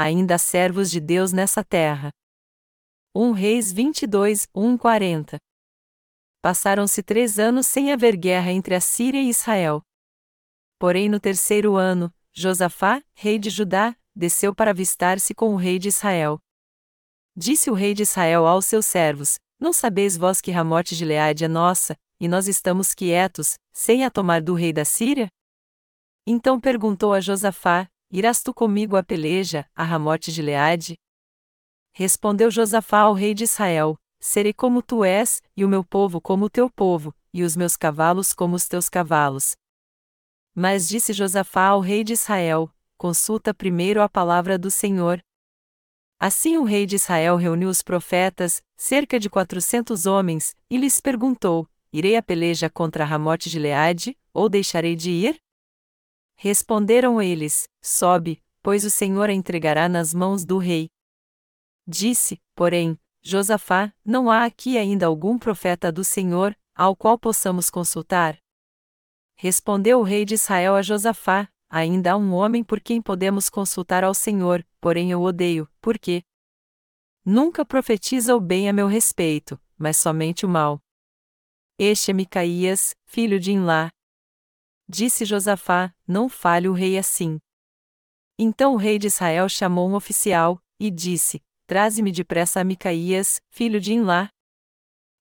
ainda servos de Deus nessa terra. 1 Reis 22, 1 40 Passaram-se três anos sem haver guerra entre a Síria e Israel. Porém, no terceiro ano, Josafá, rei de Judá, desceu para avistar-se com o rei de Israel. Disse o rei de Israel aos seus servos: Não sabeis vós que Ramote de Leade é nossa, e nós estamos quietos, sem a tomar do rei da Síria? Então perguntou a Josafá: Irás tu comigo à peleja, a Ramote de Leade? Respondeu Josafá ao rei de Israel: Serei como tu és, e o meu povo como o teu povo, e os meus cavalos como os teus cavalos. Mas disse Josafá ao rei de Israel: Consulta primeiro a palavra do Senhor. Assim o rei de Israel reuniu os profetas, cerca de quatrocentos homens, e lhes perguntou: Irei à peleja contra Ramote de Leade, ou deixarei de ir? Responderam eles: Sobe, pois o Senhor a entregará nas mãos do rei. Disse, porém, Josafá: Não há aqui ainda algum profeta do Senhor, ao qual possamos consultar? Respondeu o rei de Israel a Josafá: Ainda há um homem por quem podemos consultar ao Senhor, porém eu odeio, porque nunca profetiza o bem a meu respeito, mas somente o mal. Este é Micaías, filho de Inlá. Disse Josafá: Não fale o rei assim. Então o rei de Israel chamou um oficial, e disse: Traze-me depressa a Micaías, filho de Inlá.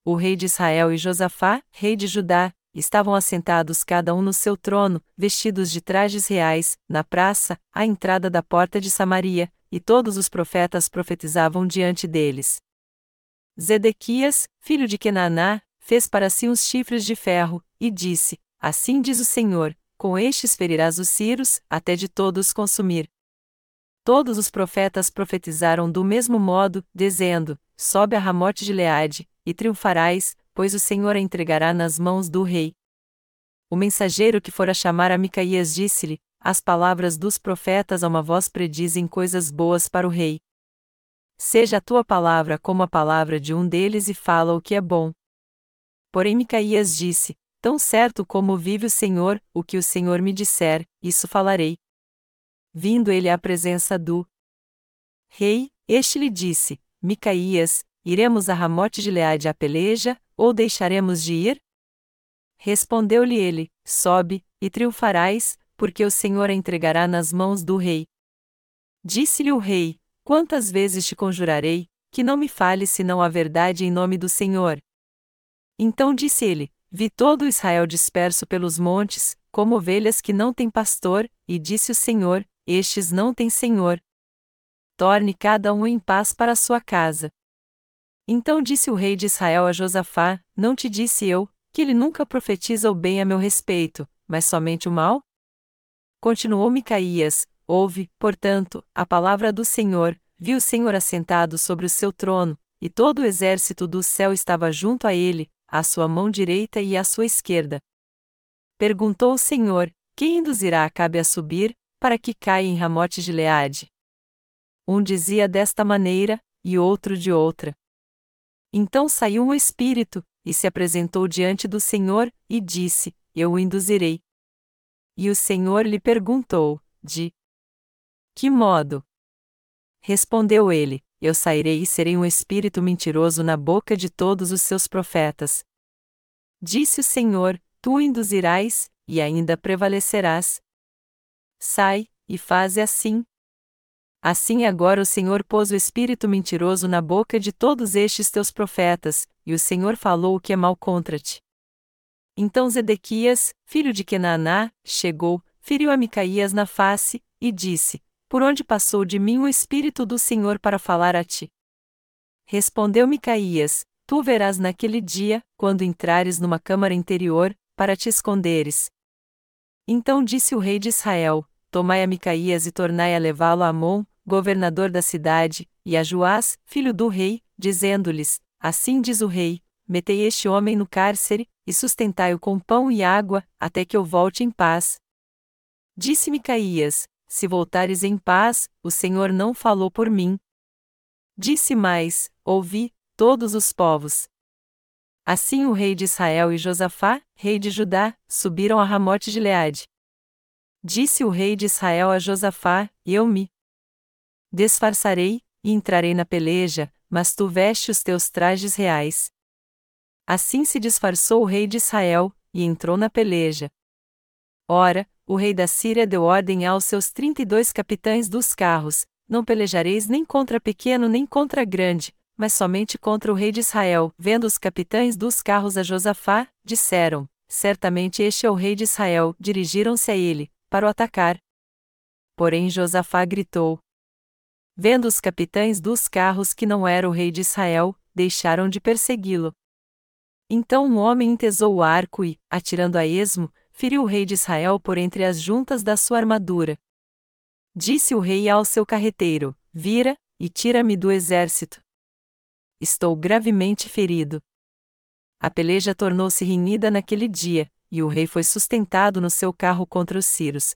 O rei de Israel e Josafá, rei de Judá, estavam assentados cada um no seu trono, vestidos de trajes reais, na praça, à entrada da porta de Samaria, e todos os profetas profetizavam diante deles. Zedequias, filho de Kenaná, fez para si uns chifres de ferro, e disse: Assim diz o Senhor: com estes ferirás os ciros, até de todos consumir. Todos os profetas profetizaram do mesmo modo, dizendo: Sobe a Ramote de Leade, e triunfarás, pois o Senhor a entregará nas mãos do rei. O mensageiro que fora chamar a Micaías disse-lhe: As palavras dos profetas a uma voz predizem coisas boas para o rei. Seja a tua palavra como a palavra de um deles e fala o que é bom. Porém Micaías disse: Tão certo como vive o Senhor, o que o Senhor me disser, isso falarei. Vindo ele à presença do rei, este lhe disse: Micaías, iremos a Ramote de Leade à peleja, ou deixaremos de ir? Respondeu-lhe ele: Sobe, e triunfarás, porque o Senhor a entregará nas mãos do rei. Disse-lhe o rei: Quantas vezes te conjurarei, que não me fales senão a verdade em nome do Senhor? Então disse ele: Vi todo Israel disperso pelos montes, como ovelhas que não têm pastor, e disse o Senhor: estes não têm senhor. Torne cada um em paz para sua casa. Então disse o rei de Israel a Josafá: Não te disse eu, que ele nunca profetiza o bem a meu respeito, mas somente o mal? Continuou Micaías: Ouve, portanto, a palavra do Senhor, viu o Senhor assentado sobre o seu trono, e todo o exército do céu estava junto a ele, à sua mão direita e à sua esquerda. Perguntou o Senhor: Quem induzirá Acabe a subir, para que caia em Ramote de Leade. Um dizia desta maneira, e outro de outra. Então saiu um espírito, e se apresentou diante do Senhor, e disse: Eu o induzirei. E o Senhor lhe perguntou: De que modo? Respondeu ele: Eu sairei e serei um espírito mentiroso na boca de todos os seus profetas. Disse o Senhor: Tu induzirás, e ainda prevalecerás, Sai, e faze assim. Assim agora o Senhor pôs o espírito mentiroso na boca de todos estes teus profetas, e o Senhor falou o que é mal contra ti. Então Zedequias, filho de Kenaná, chegou, feriu a Micaías na face, e disse: Por onde passou de mim o espírito do Senhor para falar a ti? Respondeu Micaías: Tu verás naquele dia, quando entrares numa câmara interior, para te esconderes. Então disse o rei de Israel: Tomai a Micaías e tornai a levá-lo a Amon, governador da cidade, e a Joás, filho do rei, dizendo-lhes: Assim diz o rei: Metei este homem no cárcere, e sustentai-o com pão e água, até que eu volte em paz. Disse Micaías: Se voltares em paz, o Senhor não falou por mim. Disse mais: Ouvi, todos os povos. Assim o rei de Israel e Josafá, rei de Judá, subiram a Ramote de Leade. Disse o rei de Israel a Josafá: Eu me Disfarçarei, e entrarei na peleja, mas tu veste os teus trajes reais. Assim se disfarçou o rei de Israel, e entrou na peleja. Ora, o rei da Síria deu ordem aos seus trinta e dois capitães dos carros: Não pelejareis nem contra pequeno nem contra grande, mas somente contra o rei de Israel. Vendo os capitães dos carros a Josafá, disseram: Certamente este é o rei de Israel. Dirigiram-se a ele, para o atacar. Porém Josafá gritou: Vendo os capitães dos carros que não era o rei de Israel, deixaram de persegui-lo. Então um homem entesou o arco e, atirando a esmo, feriu o rei de Israel por entre as juntas da sua armadura. Disse o rei ao seu carreteiro: Vira, e tira-me do exército. Estou gravemente ferido. A peleja tornou-se renhida naquele dia, e o rei foi sustentado no seu carro contra os Círios,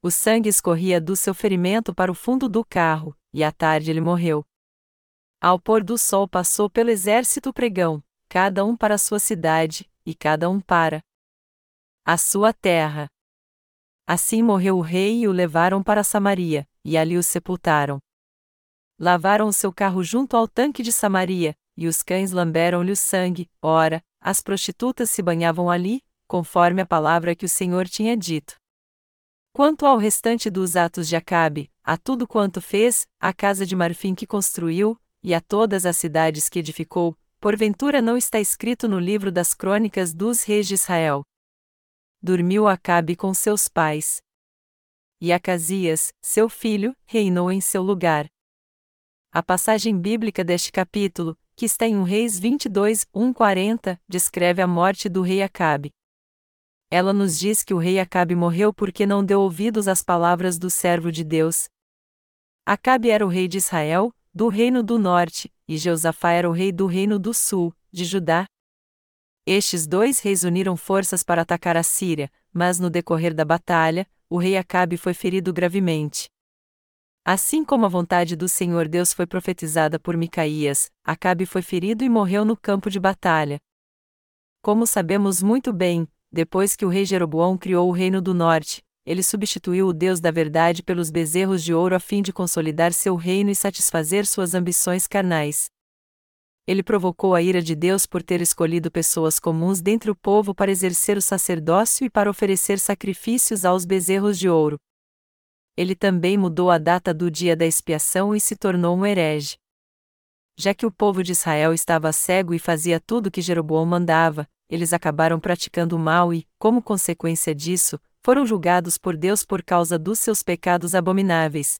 o sangue escorria do seu ferimento para o fundo do carro, e à tarde ele morreu. Ao pôr do sol passou pelo exército pregão, cada um para sua cidade, e cada um para a sua terra. Assim morreu o rei e o levaram para Samaria, e ali o sepultaram. Lavaram o seu carro junto ao tanque de Samaria, e os cães lamberam-lhe o sangue, ora, as prostitutas se banhavam ali, conforme a palavra que o Senhor tinha dito. Quanto ao restante dos atos de Acabe, a tudo quanto fez, a casa de marfim que construiu, e a todas as cidades que edificou, porventura não está escrito no livro das crônicas dos reis de Israel. Dormiu Acabe com seus pais. E Acasias, seu filho, reinou em seu lugar. A passagem bíblica deste capítulo, que está em 1 Reis 22, 1:40, descreve a morte do rei Acabe ela nos diz que o rei Acabe morreu porque não deu ouvidos às palavras do servo de Deus. Acabe era o rei de Israel, do reino do norte, e Jeosafá era o rei do reino do sul, de Judá. Estes dois reis uniram forças para atacar a Síria, mas no decorrer da batalha, o rei Acabe foi ferido gravemente. Assim como a vontade do Senhor Deus foi profetizada por Micaías, Acabe foi ferido e morreu no campo de batalha. Como sabemos muito bem, depois que o rei Jeroboão criou o reino do norte, ele substituiu o Deus da verdade pelos bezerros de ouro a fim de consolidar seu reino e satisfazer suas ambições carnais. Ele provocou a ira de Deus por ter escolhido pessoas comuns dentre o povo para exercer o sacerdócio e para oferecer sacrifícios aos bezerros de ouro. Ele também mudou a data do dia da expiação e se tornou um herege. Já que o povo de Israel estava cego e fazia tudo que Jeroboão mandava, eles acabaram praticando o mal e, como consequência disso, foram julgados por Deus por causa dos seus pecados abomináveis.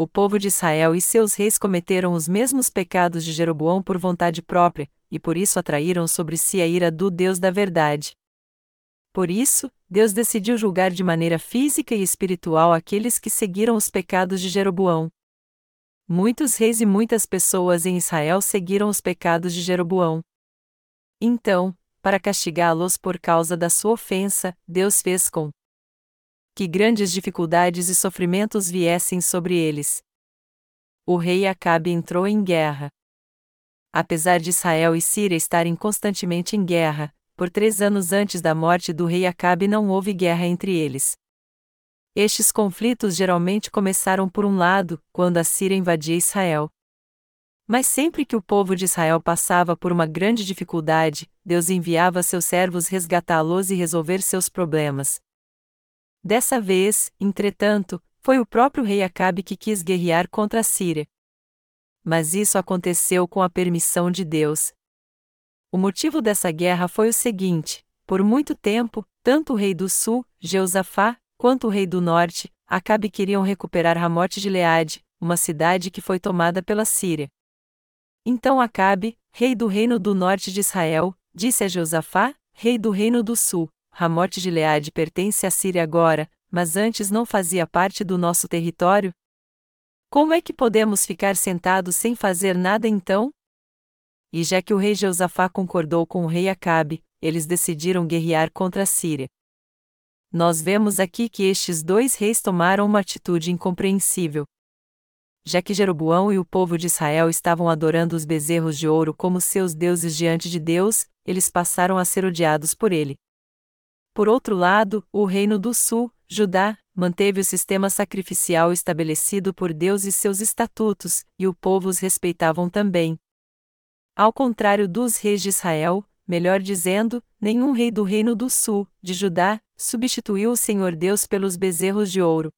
O povo de Israel e seus reis cometeram os mesmos pecados de Jeroboão por vontade própria, e por isso atraíram sobre si a ira do Deus da verdade. Por isso, Deus decidiu julgar de maneira física e espiritual aqueles que seguiram os pecados de Jeroboão. Muitos reis e muitas pessoas em Israel seguiram os pecados de Jeroboão. Então, para castigá-los por causa da sua ofensa, Deus fez com que grandes dificuldades e sofrimentos viessem sobre eles. O rei Acabe entrou em guerra. Apesar de Israel e Síria estarem constantemente em guerra, por três anos antes da morte do rei Acabe não houve guerra entre eles. Estes conflitos geralmente começaram por um lado, quando a Síria invadia Israel. Mas sempre que o povo de Israel passava por uma grande dificuldade, Deus enviava seus servos resgatá-los e resolver seus problemas. Dessa vez, entretanto, foi o próprio rei Acabe que quis guerrear contra a Síria. Mas isso aconteceu com a permissão de Deus. O motivo dessa guerra foi o seguinte: por muito tempo, tanto o rei do sul, Jeosafá, quanto o rei do norte, Acabe queriam recuperar Ramote de Leade, uma cidade que foi tomada pela Síria. Então Acabe, rei do reino do norte de Israel, disse a Josafá, rei do reino do sul: Ramote de Leade pertence à Síria agora, mas antes não fazia parte do nosso território? Como é que podemos ficar sentados sem fazer nada então? E já que o rei Josafá concordou com o rei Acabe, eles decidiram guerrear contra a Síria. Nós vemos aqui que estes dois reis tomaram uma atitude incompreensível já que Jeroboão e o povo de Israel estavam adorando os bezerros de ouro como seus deuses diante de Deus, eles passaram a ser odiados por ele. Por outro lado, o reino do sul, Judá, manteve o sistema sacrificial estabelecido por Deus e seus estatutos, e o povo os respeitavam também. Ao contrário dos reis de Israel, melhor dizendo, nenhum rei do reino do sul, de Judá, substituiu o Senhor Deus pelos bezerros de ouro.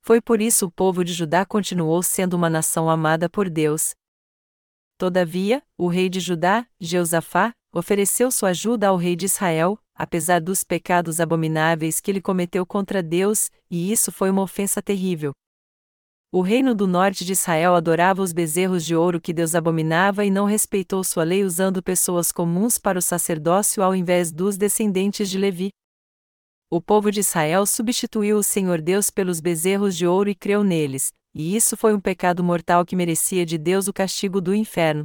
Foi por isso o povo de Judá continuou sendo uma nação amada por Deus. Todavia, o rei de Judá, Jeusafá, ofereceu sua ajuda ao rei de Israel, apesar dos pecados abomináveis que ele cometeu contra Deus, e isso foi uma ofensa terrível. O reino do norte de Israel adorava os bezerros de ouro que Deus abominava e não respeitou sua lei usando pessoas comuns para o sacerdócio ao invés dos descendentes de Levi. O povo de Israel substituiu o Senhor Deus pelos bezerros de ouro e creu neles, e isso foi um pecado mortal que merecia de Deus o castigo do inferno.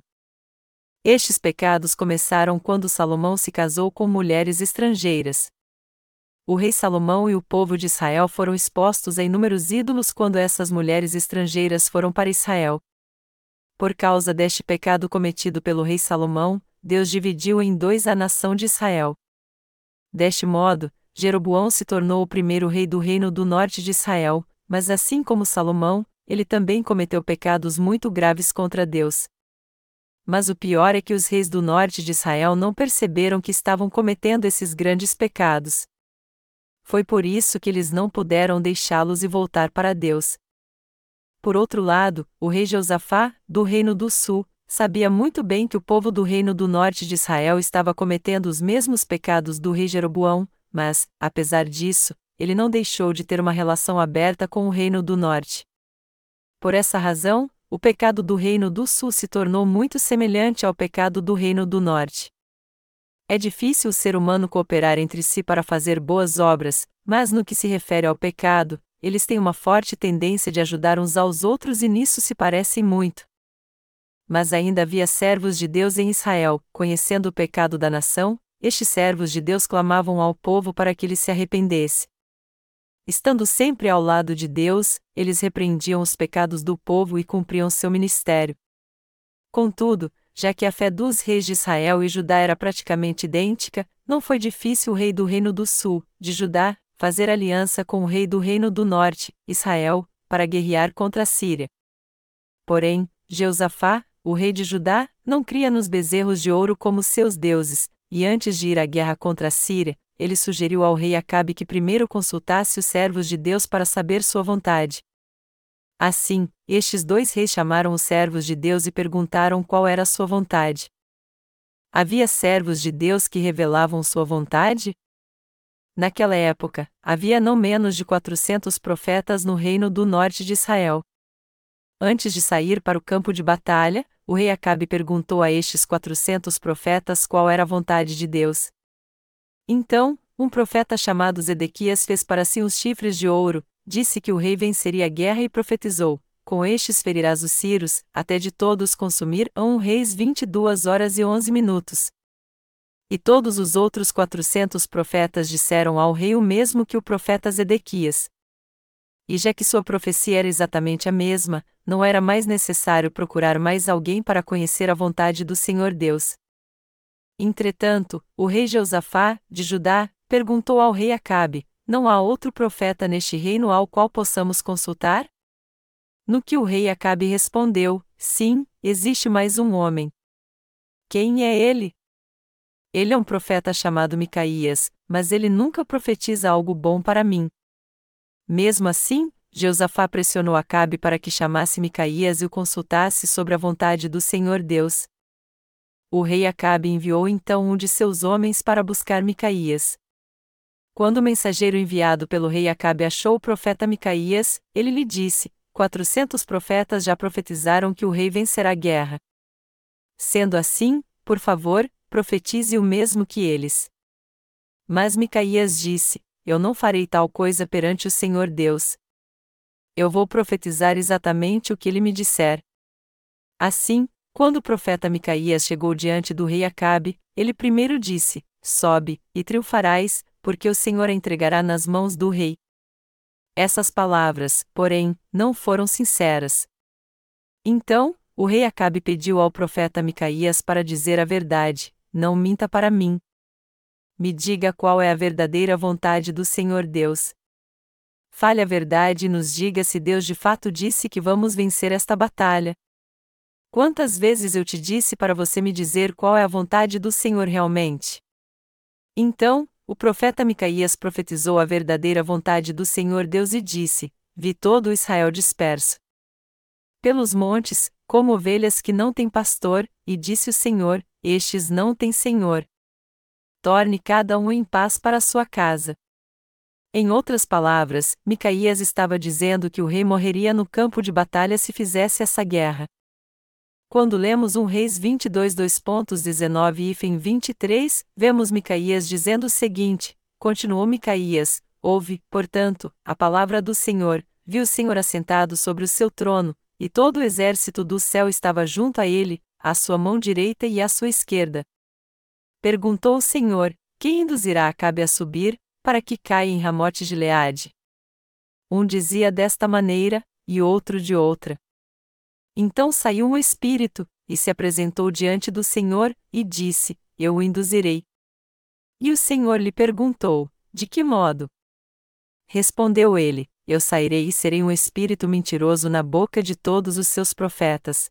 Estes pecados começaram quando Salomão se casou com mulheres estrangeiras. O rei Salomão e o povo de Israel foram expostos a inúmeros ídolos quando essas mulheres estrangeiras foram para Israel. Por causa deste pecado cometido pelo rei Salomão, Deus dividiu em dois a nação de Israel. Deste modo, Jeroboão se tornou o primeiro rei do reino do norte de Israel, mas assim como Salomão, ele também cometeu pecados muito graves contra Deus. Mas o pior é que os reis do norte de Israel não perceberam que estavam cometendo esses grandes pecados. Foi por isso que eles não puderam deixá-los e voltar para Deus. Por outro lado, o rei Josafá, do reino do sul, sabia muito bem que o povo do reino do norte de Israel estava cometendo os mesmos pecados do rei Jeroboão, mas, apesar disso, ele não deixou de ter uma relação aberta com o reino do norte. Por essa razão, o pecado do reino do sul se tornou muito semelhante ao pecado do reino do norte. É difícil o ser humano cooperar entre si para fazer boas obras, mas no que se refere ao pecado, eles têm uma forte tendência de ajudar uns aos outros e nisso se parecem muito. Mas ainda havia servos de Deus em Israel, conhecendo o pecado da nação, estes servos de Deus clamavam ao povo para que ele se arrependesse. Estando sempre ao lado de Deus, eles repreendiam os pecados do povo e cumpriam seu ministério. Contudo, já que a fé dos reis de Israel e Judá era praticamente idêntica, não foi difícil o rei do reino do sul, de Judá, fazer aliança com o rei do reino do norte, Israel, para guerrear contra a Síria. Porém, Jeusafá, o rei de Judá, não cria nos bezerros de ouro como seus deuses, e antes de ir à guerra contra a Síria, ele sugeriu ao rei Acabe que primeiro consultasse os servos de Deus para saber sua vontade. Assim, estes dois reis chamaram os servos de Deus e perguntaram qual era sua vontade. Havia servos de Deus que revelavam sua vontade? Naquela época, havia não menos de 400 profetas no reino do norte de Israel. Antes de sair para o campo de batalha, o rei Acabe perguntou a estes quatrocentos profetas qual era a vontade de Deus. Então, um profeta chamado Zedequias fez para si uns chifres de ouro, disse que o rei venceria a guerra e profetizou: Com estes ferirás os ciros, até de todos consumir a um reis vinte e duas horas e onze minutos. E todos os outros quatrocentos profetas disseram ao rei o mesmo que o profeta Zedequias. E já que sua profecia era exatamente a mesma, não era mais necessário procurar mais alguém para conhecer a vontade do Senhor Deus. Entretanto, o rei Jeosafá, de Judá, perguntou ao rei Acabe: Não há outro profeta neste reino ao qual possamos consultar? No que o rei Acabe respondeu: Sim, existe mais um homem. Quem é ele? Ele é um profeta chamado Micaías, mas ele nunca profetiza algo bom para mim. Mesmo assim, Jeosafá pressionou Acabe para que chamasse Micaías e o consultasse sobre a vontade do Senhor Deus. O rei Acabe enviou então um de seus homens para buscar Micaías. Quando o mensageiro enviado pelo rei Acabe achou o profeta Micaías, ele lhe disse: Quatrocentos profetas já profetizaram que o rei vencerá a guerra. Sendo assim, por favor, profetize o mesmo que eles. Mas Micaías disse: eu não farei tal coisa perante o Senhor Deus. Eu vou profetizar exatamente o que ele me disser. Assim, quando o profeta Micaías chegou diante do rei Acabe, ele primeiro disse: Sobe, e triunfarás, porque o Senhor a entregará nas mãos do rei. Essas palavras, porém, não foram sinceras. Então, o rei Acabe pediu ao profeta Micaías para dizer a verdade: Não minta para mim, me diga qual é a verdadeira vontade do Senhor Deus. fale a verdade e nos diga se Deus de fato disse que vamos vencer esta batalha. Quantas vezes eu te disse para você me dizer qual é a vontade do Senhor realmente? Então, o profeta Micaías profetizou a verdadeira vontade do Senhor Deus e disse: Vi todo Israel disperso. Pelos montes, como ovelhas que não têm pastor, e disse o Senhor: Estes não têm senhor. Torne cada um em paz para sua casa. Em outras palavras, Micaías estava dizendo que o rei morreria no campo de batalha se fizesse essa guerra. Quando lemos 1 Reis 22 2.19 e 23, vemos Micaías dizendo o seguinte: Continuou Micaías, ouve, portanto, a palavra do Senhor, viu o Senhor assentado sobre o seu trono, e todo o exército do céu estava junto a ele, à sua mão direita e à sua esquerda. Perguntou o Senhor: Quem induzirá Acabe a subir, para que caia em Ramote de Leade? Um dizia desta maneira, e outro de outra. Então saiu um espírito, e se apresentou diante do Senhor, e disse: Eu o induzirei. E o Senhor lhe perguntou: De que modo? Respondeu ele: Eu sairei e serei um espírito mentiroso na boca de todos os seus profetas.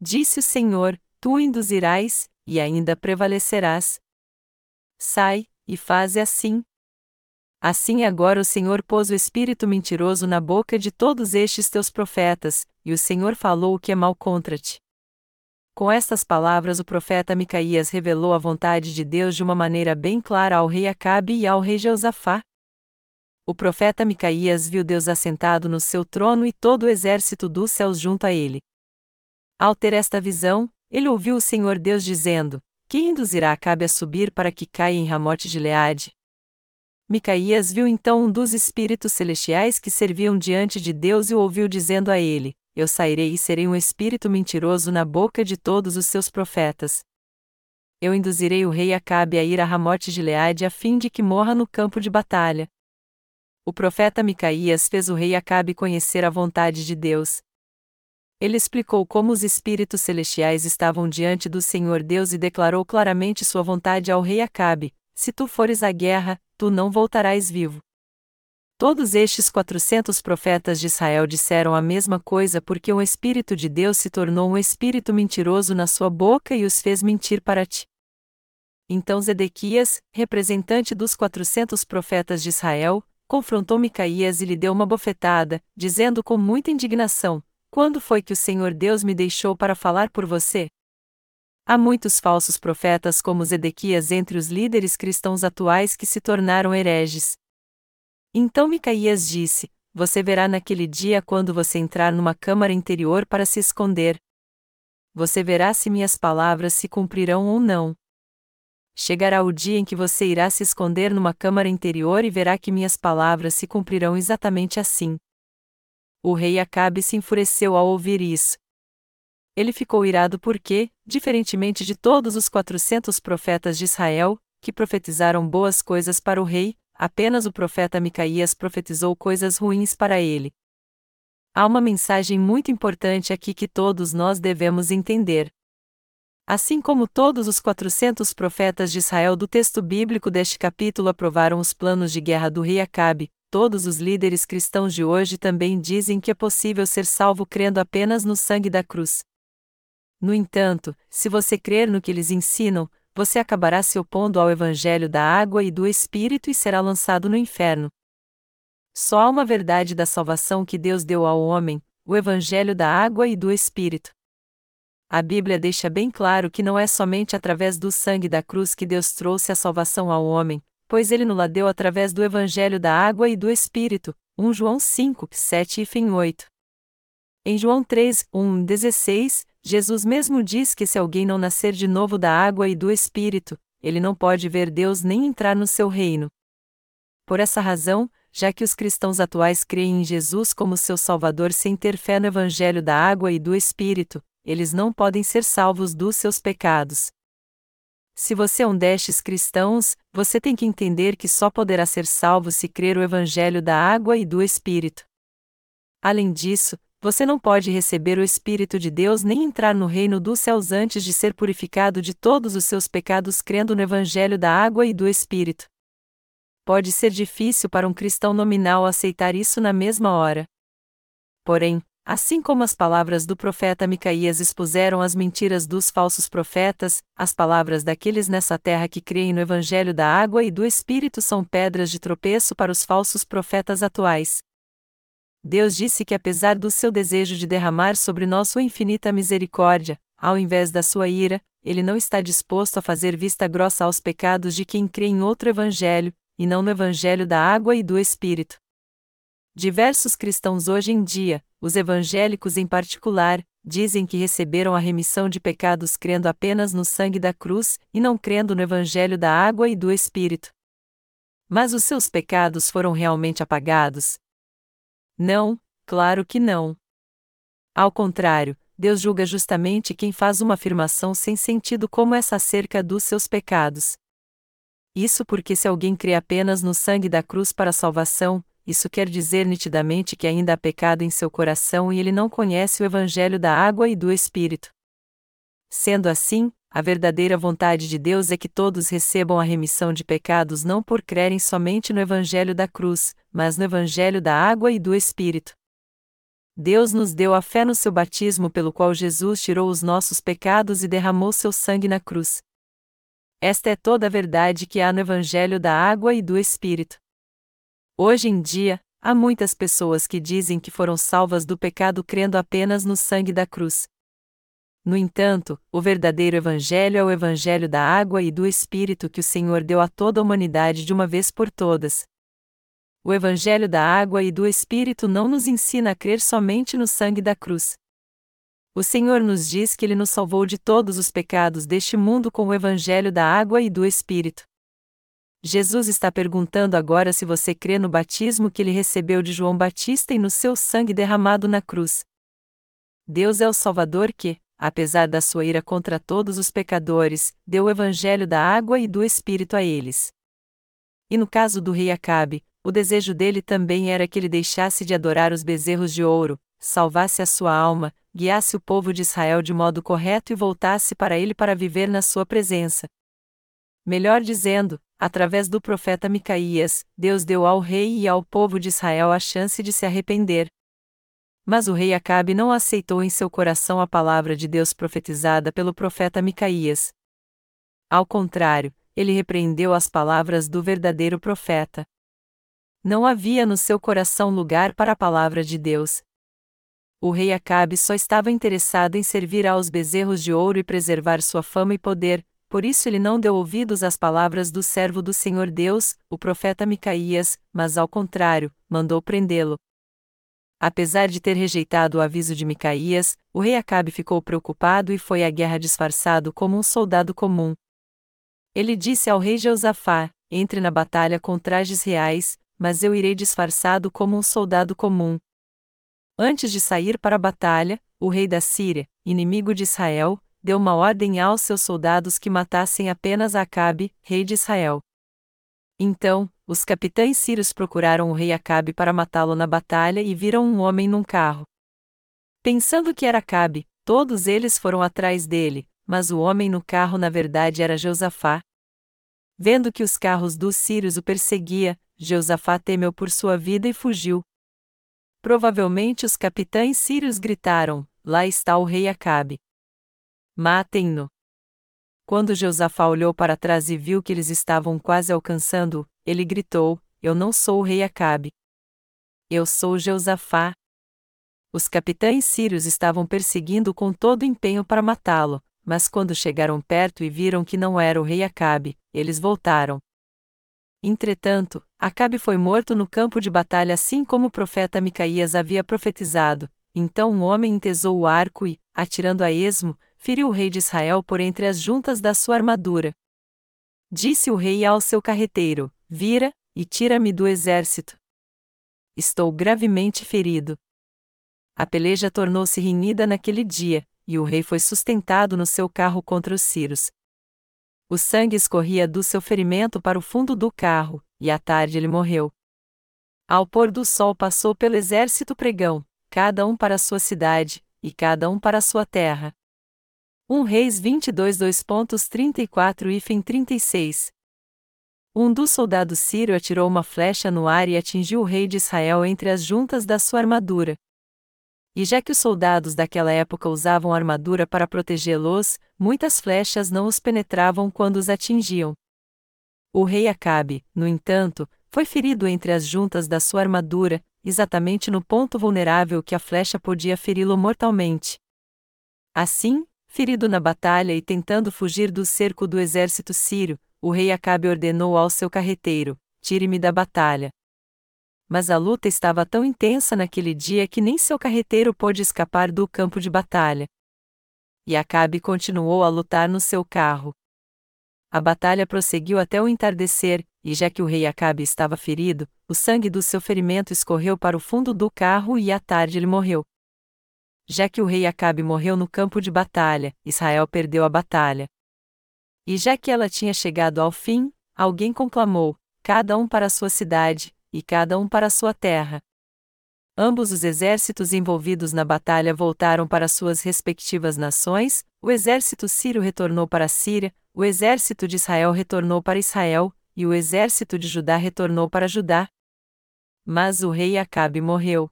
Disse o Senhor: Tu o induzirás, e ainda prevalecerás. Sai, e faze assim, Assim agora o Senhor pôs o espírito mentiroso na boca de todos estes teus profetas, e o Senhor falou o que é mal contra ti. Com estas palavras o profeta Micaías revelou a vontade de Deus de uma maneira bem clara ao rei Acabe e ao rei Jeosafá. O profeta Micaías viu Deus assentado no seu trono e todo o exército dos céus junto a ele. Ao ter esta visão, ele ouviu o Senhor Deus dizendo: Quem induzirá Acabe a subir para que caia em Ramote de Leade? Micaías viu então um dos espíritos celestiais que serviam diante de Deus e o ouviu dizendo a ele: Eu sairei e serei um espírito mentiroso na boca de todos os seus profetas. Eu induzirei o rei Acabe a ir a Ramote de Leade a fim de que morra no campo de batalha. O profeta Micaías fez o rei Acabe conhecer a vontade de Deus. Ele explicou como os espíritos celestiais estavam diante do Senhor Deus e declarou claramente sua vontade ao rei Acabe: Se tu fores à guerra, tu não voltarás vivo. Todos estes quatrocentos profetas de Israel disseram a mesma coisa porque um Espírito de Deus se tornou um espírito mentiroso na sua boca e os fez mentir para ti. Então Zedequias, representante dos quatrocentos profetas de Israel, confrontou Micaías e lhe deu uma bofetada, dizendo com muita indignação: Quando foi que o Senhor Deus me deixou para falar por você? Há muitos falsos profetas como Zedequias entre os líderes cristãos atuais que se tornaram hereges. Então Micaías disse: Você verá naquele dia quando você entrar numa câmara interior para se esconder. Você verá se minhas palavras se cumprirão ou não. Chegará o dia em que você irá se esconder numa câmara interior e verá que minhas palavras se cumprirão exatamente assim. O rei Acabe se enfureceu ao ouvir isso. Ele ficou irado porque, diferentemente de todos os quatrocentos profetas de Israel, que profetizaram boas coisas para o rei, apenas o profeta Micaías profetizou coisas ruins para ele. Há uma mensagem muito importante aqui que todos nós devemos entender. Assim como todos os 400 profetas de Israel do texto bíblico deste capítulo aprovaram os planos de guerra do rei Acabe, todos os líderes cristãos de hoje também dizem que é possível ser salvo crendo apenas no sangue da cruz. No entanto, se você crer no que eles ensinam, você acabará se opondo ao Evangelho da água e do Espírito e será lançado no inferno. Só há uma verdade da salvação que Deus deu ao homem: o Evangelho da água e do Espírito. A Bíblia deixa bem claro que não é somente através do sangue da cruz que Deus trouxe a salvação ao homem, pois ele nos deu através do Evangelho da água e do Espírito. 1 João 5, 7 e 8. Em João 3, 1, 16, Jesus mesmo diz que se alguém não nascer de novo da água e do Espírito, ele não pode ver Deus nem entrar no seu reino. Por essa razão, já que os cristãos atuais creem em Jesus como seu Salvador sem ter fé no Evangelho da água e do Espírito, eles não podem ser salvos dos seus pecados. Se você é um destes cristãos, você tem que entender que só poderá ser salvo se crer o Evangelho da água e do Espírito. Além disso, você não pode receber o Espírito de Deus nem entrar no reino dos céus antes de ser purificado de todos os seus pecados crendo no Evangelho da água e do Espírito. Pode ser difícil para um cristão nominal aceitar isso na mesma hora. Porém, assim como as palavras do profeta Micaías expuseram as mentiras dos falsos profetas, as palavras daqueles nessa terra que creem no evangelho da água e do Espírito são pedras de tropeço para os falsos profetas atuais. Deus disse que apesar do seu desejo de derramar sobre nós sua infinita misericórdia, ao invés da sua ira, ele não está disposto a fazer vista grossa aos pecados de quem crê em outro evangelho, e não no evangelho da água e do Espírito. Diversos cristãos hoje em dia, os evangélicos em particular, dizem que receberam a remissão de pecados crendo apenas no sangue da cruz e não crendo no evangelho da água e do Espírito. Mas os seus pecados foram realmente apagados? Não, claro que não. Ao contrário, Deus julga justamente quem faz uma afirmação sem sentido como essa acerca dos seus pecados. Isso porque se alguém crê apenas no sangue da cruz para a salvação, isso quer dizer nitidamente que ainda há pecado em seu coração e ele não conhece o evangelho da água e do Espírito. Sendo assim, a verdadeira vontade de Deus é que todos recebam a remissão de pecados não por crerem somente no evangelho da cruz, mas no evangelho da água e do Espírito. Deus nos deu a fé no seu batismo pelo qual Jesus tirou os nossos pecados e derramou seu sangue na cruz. Esta é toda a verdade que há no Evangelho da Água e do Espírito. Hoje em dia, há muitas pessoas que dizem que foram salvas do pecado crendo apenas no sangue da cruz. No entanto, o verdadeiro Evangelho é o Evangelho da água e do Espírito que o Senhor deu a toda a humanidade de uma vez por todas. O Evangelho da água e do Espírito não nos ensina a crer somente no sangue da cruz. O Senhor nos diz que Ele nos salvou de todos os pecados deste mundo com o Evangelho da água e do Espírito. Jesus está perguntando agora se você crê no batismo que ele recebeu de João Batista e no seu sangue derramado na cruz. Deus é o Salvador que, apesar da sua ira contra todos os pecadores, deu o Evangelho da água e do Espírito a eles. E no caso do rei Acabe, o desejo dele também era que ele deixasse de adorar os bezerros de ouro, salvasse a sua alma, guiasse o povo de Israel de modo correto e voltasse para ele para viver na sua presença. Melhor dizendo, através do profeta Micaías, Deus deu ao rei e ao povo de Israel a chance de se arrepender. Mas o rei Acabe não aceitou em seu coração a palavra de Deus profetizada pelo profeta Micaías. Ao contrário, ele repreendeu as palavras do verdadeiro profeta. Não havia no seu coração lugar para a palavra de Deus, o rei Acabe só estava interessado em servir aos bezerros de ouro e preservar sua fama e poder, por isso ele não deu ouvidos às palavras do servo do Senhor Deus, o profeta Micaías, mas ao contrário, mandou prendê-lo. Apesar de ter rejeitado o aviso de Micaías, o rei Acabe ficou preocupado e foi à guerra disfarçado como um soldado comum. Ele disse ao rei Jeosafá: Entre na batalha com trajes reais, mas eu irei disfarçado como um soldado comum, Antes de sair para a batalha, o rei da Síria, inimigo de Israel, deu uma ordem aos seus soldados que matassem apenas Acabe, rei de Israel. Então, os capitães sírios procuraram o rei Acabe para matá-lo na batalha e viram um homem num carro. Pensando que era Acabe, todos eles foram atrás dele, mas o homem no carro na verdade era Jeosafá. Vendo que os carros dos sírios o perseguia, Jeosafá temeu por sua vida e fugiu, Provavelmente os capitães sírios gritaram: Lá está o rei Acabe. Matem-no. Quando Josafá olhou para trás e viu que eles estavam quase alcançando, ele gritou: Eu não sou o rei Acabe. Eu sou Josafá. Os capitães sírios estavam perseguindo com todo empenho para matá-lo, mas quando chegaram perto e viram que não era o rei Acabe, eles voltaram. Entretanto, Acabe foi morto no campo de batalha assim como o profeta Micaías havia profetizado. Então um homem entesou o arco e, atirando a esmo, feriu o rei de Israel por entre as juntas da sua armadura. Disse o rei ao seu carreteiro: Vira, e tira-me do exército. Estou gravemente ferido. A peleja tornou-se renhida naquele dia, e o rei foi sustentado no seu carro contra os Círios, o sangue escorria do seu ferimento para o fundo do carro, e à tarde ele morreu. Ao pôr do sol passou pelo exército pregão, cada um para sua cidade, e cada um para sua terra. 1 Reis 22 2.34 e fim 36 Um dos soldados sírio atirou uma flecha no ar e atingiu o rei de Israel entre as juntas da sua armadura. E já que os soldados daquela época usavam armadura para protegê-los, muitas flechas não os penetravam quando os atingiam. O rei Acabe, no entanto, foi ferido entre as juntas da sua armadura, exatamente no ponto vulnerável que a flecha podia feri-lo mortalmente. Assim, ferido na batalha e tentando fugir do cerco do exército sírio, o rei Acabe ordenou ao seu carreteiro: Tire-me da batalha. Mas a luta estava tão intensa naquele dia que nem seu carreteiro pôde escapar do campo de batalha. E Acabe continuou a lutar no seu carro. A batalha prosseguiu até o entardecer, e já que o rei Acabe estava ferido, o sangue do seu ferimento escorreu para o fundo do carro e à tarde ele morreu. Já que o rei Acabe morreu no campo de batalha, Israel perdeu a batalha. E já que ela tinha chegado ao fim, alguém conclamou: cada um para sua cidade, e cada um para sua terra. Ambos os exércitos envolvidos na batalha voltaram para suas respectivas nações, o exército sírio retornou para a Síria, o exército de Israel retornou para Israel, e o exército de Judá retornou para Judá. Mas o rei Acabe morreu.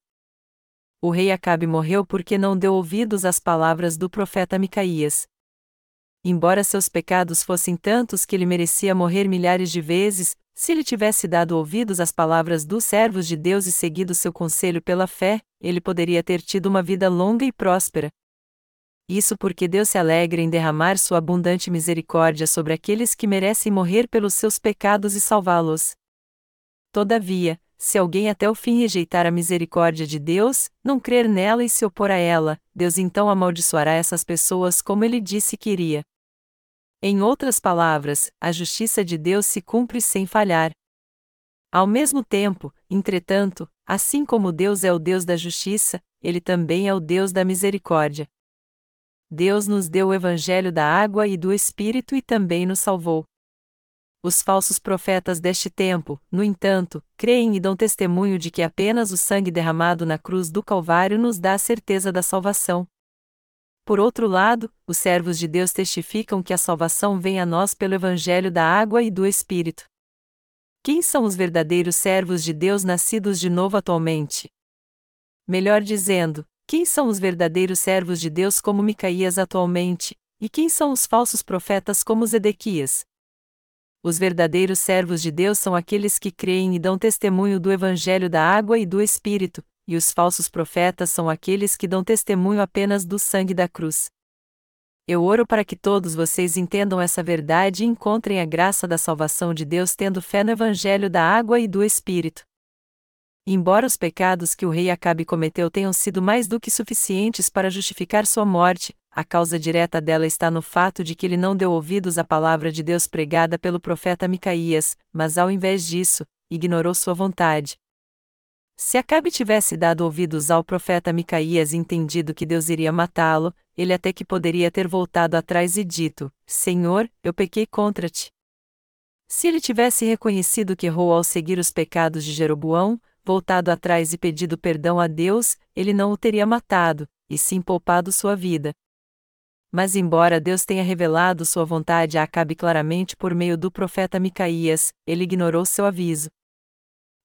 O rei Acabe morreu porque não deu ouvidos às palavras do profeta Micaías, embora seus pecados fossem tantos que ele merecia morrer milhares de vezes, se ele tivesse dado ouvidos às palavras dos servos de Deus e seguido seu conselho pela fé, ele poderia ter tido uma vida longa e próspera. Isso porque Deus se alegra em derramar sua abundante misericórdia sobre aqueles que merecem morrer pelos seus pecados e salvá-los. Todavia, se alguém até o fim rejeitar a misericórdia de Deus, não crer nela e se opor a ela, Deus então amaldiçoará essas pessoas como ele disse que iria. Em outras palavras, a justiça de Deus se cumpre sem falhar. Ao mesmo tempo, entretanto, assim como Deus é o Deus da justiça, ele também é o Deus da misericórdia. Deus nos deu o evangelho da água e do Espírito e também nos salvou. Os falsos profetas deste tempo, no entanto, creem e dão testemunho de que apenas o sangue derramado na cruz do Calvário nos dá a certeza da salvação. Por outro lado, os servos de Deus testificam que a salvação vem a nós pelo Evangelho da água e do Espírito. Quem são os verdadeiros servos de Deus nascidos de novo atualmente? Melhor dizendo, quem são os verdadeiros servos de Deus como Micaías atualmente, e quem são os falsos profetas como Zedequias? Os verdadeiros servos de Deus são aqueles que creem e dão testemunho do Evangelho da água e do Espírito, e os falsos profetas são aqueles que dão testemunho apenas do sangue da cruz. Eu oro para que todos vocês entendam essa verdade e encontrem a graça da salvação de Deus tendo fé no Evangelho da água e do Espírito. Embora os pecados que o rei Acabe cometeu tenham sido mais do que suficientes para justificar sua morte, a causa direta dela está no fato de que ele não deu ouvidos à palavra de Deus pregada pelo profeta Micaías, mas ao invés disso, ignorou sua vontade. Se Acabe tivesse dado ouvidos ao profeta Micaías e entendido que Deus iria matá-lo, ele até que poderia ter voltado atrás e dito: Senhor, eu pequei contra ti. Se ele tivesse reconhecido que errou ao seguir os pecados de Jeroboão, voltado atrás e pedido perdão a Deus, ele não o teria matado, e sim poupado sua vida. Mas embora Deus tenha revelado sua vontade a Acabe claramente por meio do profeta Micaías, ele ignorou seu aviso.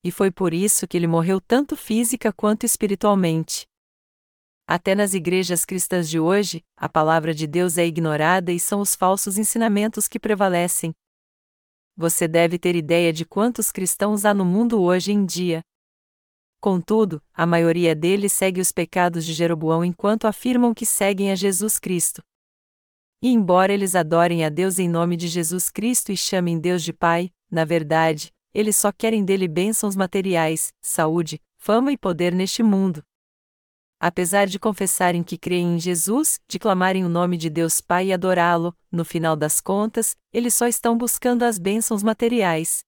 E foi por isso que ele morreu tanto física quanto espiritualmente. Até nas igrejas cristãs de hoje, a palavra de Deus é ignorada e são os falsos ensinamentos que prevalecem. Você deve ter ideia de quantos cristãos há no mundo hoje em dia. Contudo, a maioria deles segue os pecados de Jeroboão enquanto afirmam que seguem a Jesus Cristo. E embora eles adorem a Deus em nome de Jesus Cristo e chamem Deus de Pai, na verdade, eles só querem dele bênçãos materiais, saúde, fama e poder neste mundo. Apesar de confessarem que creem em Jesus, de clamarem o nome de Deus Pai e adorá-lo, no final das contas, eles só estão buscando as bênçãos materiais.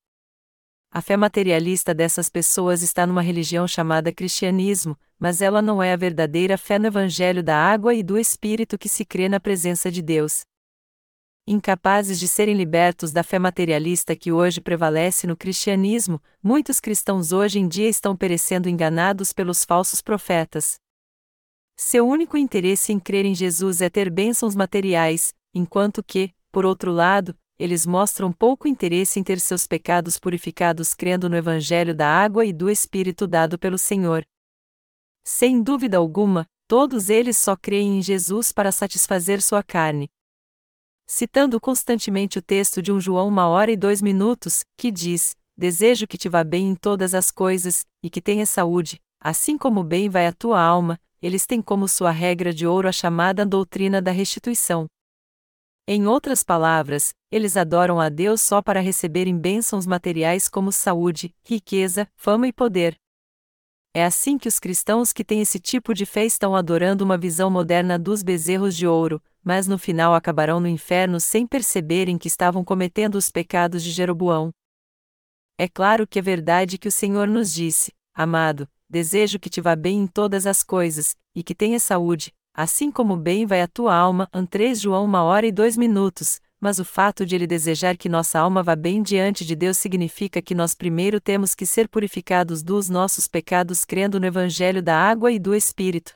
A fé materialista dessas pessoas está numa religião chamada cristianismo, mas ela não é a verdadeira fé no Evangelho da água e do Espírito que se crê na presença de Deus. Incapazes de serem libertos da fé materialista que hoje prevalece no cristianismo, muitos cristãos hoje em dia estão perecendo enganados pelos falsos profetas. Seu único interesse em crer em Jesus é ter bênçãos materiais, enquanto que, por outro lado, eles mostram pouco interesse em ter seus pecados purificados crendo no Evangelho da água e do Espírito dado pelo Senhor. Sem dúvida alguma, todos eles só creem em Jesus para satisfazer sua carne. Citando constantemente o texto de um João uma hora e dois minutos, que diz: Desejo que te vá bem em todas as coisas, e que tenha saúde, assim como bem vai a tua alma, eles têm como sua regra de ouro a chamada doutrina da restituição. Em outras palavras, eles adoram a Deus só para receberem bênçãos materiais como saúde, riqueza, fama e poder. É assim que os cristãos que têm esse tipo de fé estão adorando uma visão moderna dos bezerros de ouro, mas no final acabarão no inferno sem perceberem que estavam cometendo os pecados de Jeroboão. É claro que é verdade que o Senhor nos disse: Amado, desejo que te vá bem em todas as coisas, e que tenha saúde, assim como bem vai a tua alma. 3 João 1 hora e 2 minutos. Mas o fato de ele desejar que nossa alma vá bem diante de Deus significa que nós primeiro temos que ser purificados dos nossos pecados crendo no Evangelho da água e do Espírito.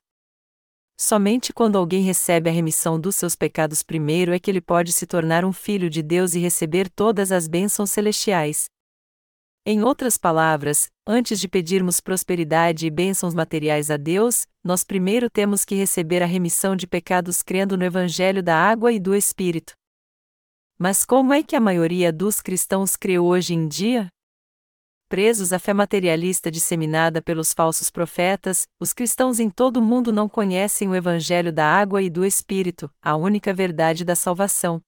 Somente quando alguém recebe a remissão dos seus pecados primeiro é que ele pode se tornar um filho de Deus e receber todas as bênçãos celestiais. Em outras palavras, antes de pedirmos prosperidade e bênçãos materiais a Deus, nós primeiro temos que receber a remissão de pecados crendo no Evangelho da água e do Espírito. Mas como é que a maioria dos cristãos crê hoje em dia? Presos à fé materialista disseminada pelos falsos profetas, os cristãos em todo o mundo não conhecem o Evangelho da água e do Espírito, a única verdade da salvação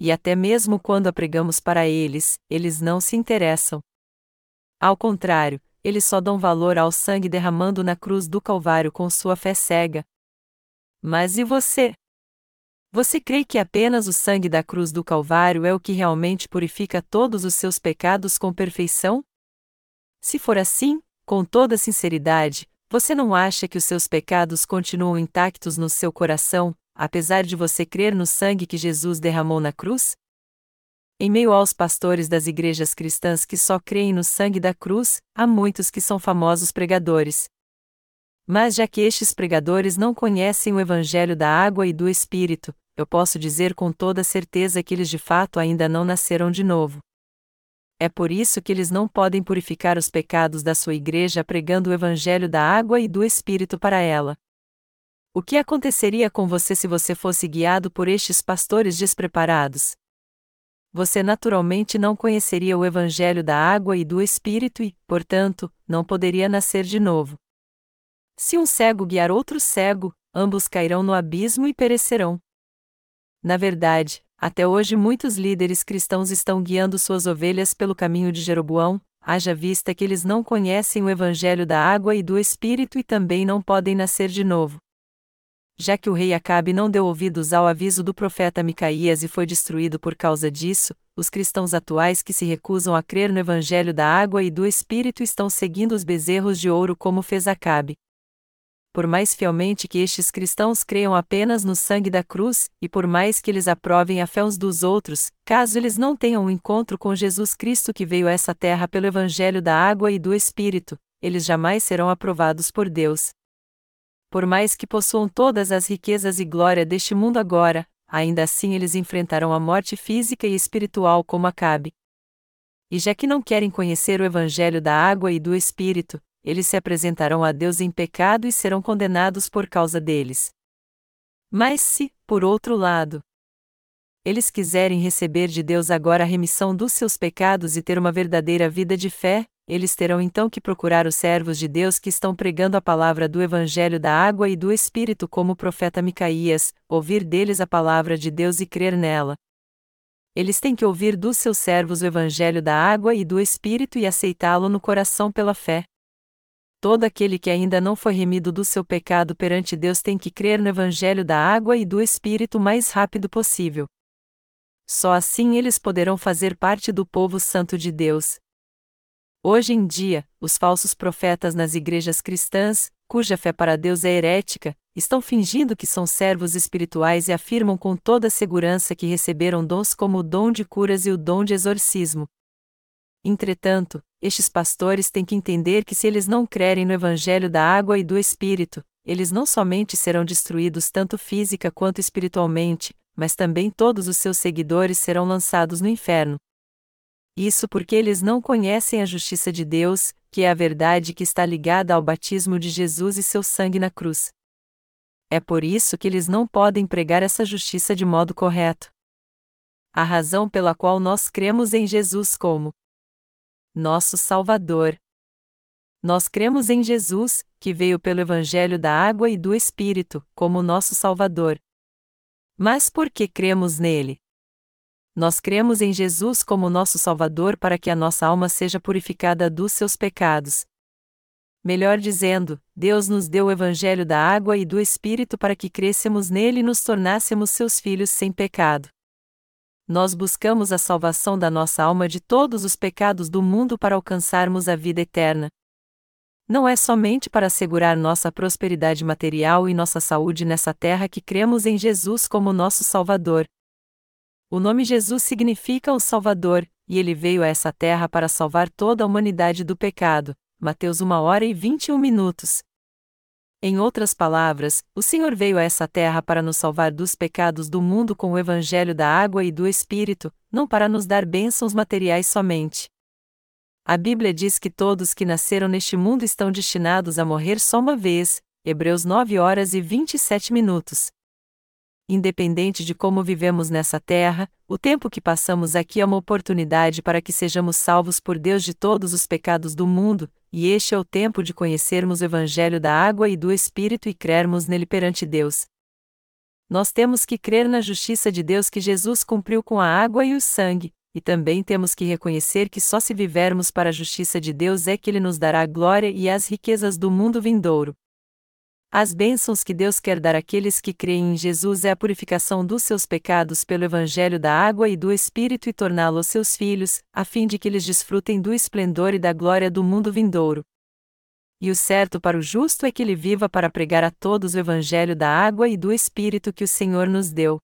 e até mesmo quando a pregamos para eles, eles não se interessam. Ao contrário, eles só dão valor ao sangue derramando na cruz do Calvário com sua fé cega. Mas e você? Você crê que apenas o sangue da cruz do Calvário é o que realmente purifica todos os seus pecados com perfeição? Se for assim, com toda sinceridade, você não acha que os seus pecados continuam intactos no seu coração, apesar de você crer no sangue que Jesus derramou na cruz? Em meio aos pastores das igrejas cristãs que só creem no sangue da cruz, há muitos que são famosos pregadores. Mas já que estes pregadores não conhecem o Evangelho da água e do Espírito, eu posso dizer com toda certeza que eles de fato ainda não nasceram de novo. É por isso que eles não podem purificar os pecados da sua igreja pregando o Evangelho da água e do Espírito para ela. O que aconteceria com você se você fosse guiado por estes pastores despreparados? Você naturalmente não conheceria o Evangelho da água e do Espírito e, portanto, não poderia nascer de novo. Se um cego guiar outro cego, ambos cairão no abismo e perecerão. Na verdade, até hoje muitos líderes cristãos estão guiando suas ovelhas pelo caminho de Jeroboão, haja vista que eles não conhecem o Evangelho da água e do Espírito e também não podem nascer de novo já que o rei Acabe não deu ouvidos ao aviso do profeta Micaías e foi destruído por causa disso, os cristãos atuais que se recusam a crer no evangelho da água e do espírito estão seguindo os bezerros de ouro como fez Acabe. Por mais fielmente que estes cristãos creiam apenas no sangue da cruz, e por mais que eles aprovem a fé uns dos outros, caso eles não tenham um encontro com Jesus Cristo que veio a essa terra pelo evangelho da água e do espírito, eles jamais serão aprovados por Deus por mais que possuam todas as riquezas e glória deste mundo agora, ainda assim eles enfrentarão a morte física e espiritual como Acabe. E já que não querem conhecer o Evangelho da água e do Espírito, eles se apresentarão a Deus em pecado e serão condenados por causa deles. Mas se, por outro lado, eles quiserem receber de Deus agora a remissão dos seus pecados e ter uma verdadeira vida de fé, eles terão então que procurar os servos de Deus que estão pregando a palavra do Evangelho da água e do Espírito, como o profeta Micaías, ouvir deles a palavra de Deus e crer nela. Eles têm que ouvir dos seus servos o Evangelho da água e do Espírito e aceitá-lo no coração pela fé. Todo aquele que ainda não foi remido do seu pecado perante Deus tem que crer no Evangelho da água e do Espírito o mais rápido possível. Só assim eles poderão fazer parte do povo santo de Deus, Hoje em dia, os falsos profetas nas igrejas cristãs, cuja fé para Deus é herética, estão fingindo que são servos espirituais e afirmam com toda segurança que receberam dons como o dom de curas e o dom de exorcismo. Entretanto, estes pastores têm que entender que se eles não crerem no Evangelho da água e do Espírito, eles não somente serão destruídos tanto física quanto espiritualmente, mas também todos os seus seguidores serão lançados no inferno. Isso porque eles não conhecem a justiça de Deus, que é a verdade que está ligada ao batismo de Jesus e seu sangue na cruz. É por isso que eles não podem pregar essa justiça de modo correto. A razão pela qual nós cremos em Jesus como nosso Salvador. Nós cremos em Jesus, que veio pelo Evangelho da Água e do Espírito, como nosso Salvador. Mas por que cremos nele? Nós cremos em Jesus como nosso Salvador para que a nossa alma seja purificada dos seus pecados, Melhor dizendo, Deus nos deu o Evangelho da água e do Espírito para que crescêssemos nele e nos tornássemos seus filhos sem pecado. Nós buscamos a salvação da nossa alma de todos os pecados do mundo para alcançarmos a vida eterna. Não é somente para assegurar nossa prosperidade material e nossa saúde nessa terra que cremos em Jesus como nosso Salvador. O nome Jesus significa o Salvador, e ele veio a essa terra para salvar toda a humanidade do pecado. Mateus 1 hora e 21 minutos. Em outras palavras, o Senhor veio a essa terra para nos salvar dos pecados do mundo com o evangelho da água e do Espírito, não para nos dar bênçãos materiais somente. A Bíblia diz que todos que nasceram neste mundo estão destinados a morrer só uma vez, Hebreus 9 horas e 27 minutos independente de como vivemos nessa terra, o tempo que passamos aqui é uma oportunidade para que sejamos salvos por Deus de todos os pecados do mundo, e este é o tempo de conhecermos o Evangelho da água e do Espírito e crermos nele perante Deus. Nós temos que crer na justiça de Deus que Jesus cumpriu com a água e o sangue, e também temos que reconhecer que só se vivermos para a justiça de Deus é que Ele nos dará a glória e as riquezas do mundo vindouro. As bênçãos que Deus quer dar àqueles que creem em Jesus é a purificação dos seus pecados pelo Evangelho da água e do Espírito e torná-los seus filhos, a fim de que eles desfrutem do esplendor e da glória do mundo vindouro. E o certo para o justo é que ele viva para pregar a todos o Evangelho da água e do Espírito que o Senhor nos deu.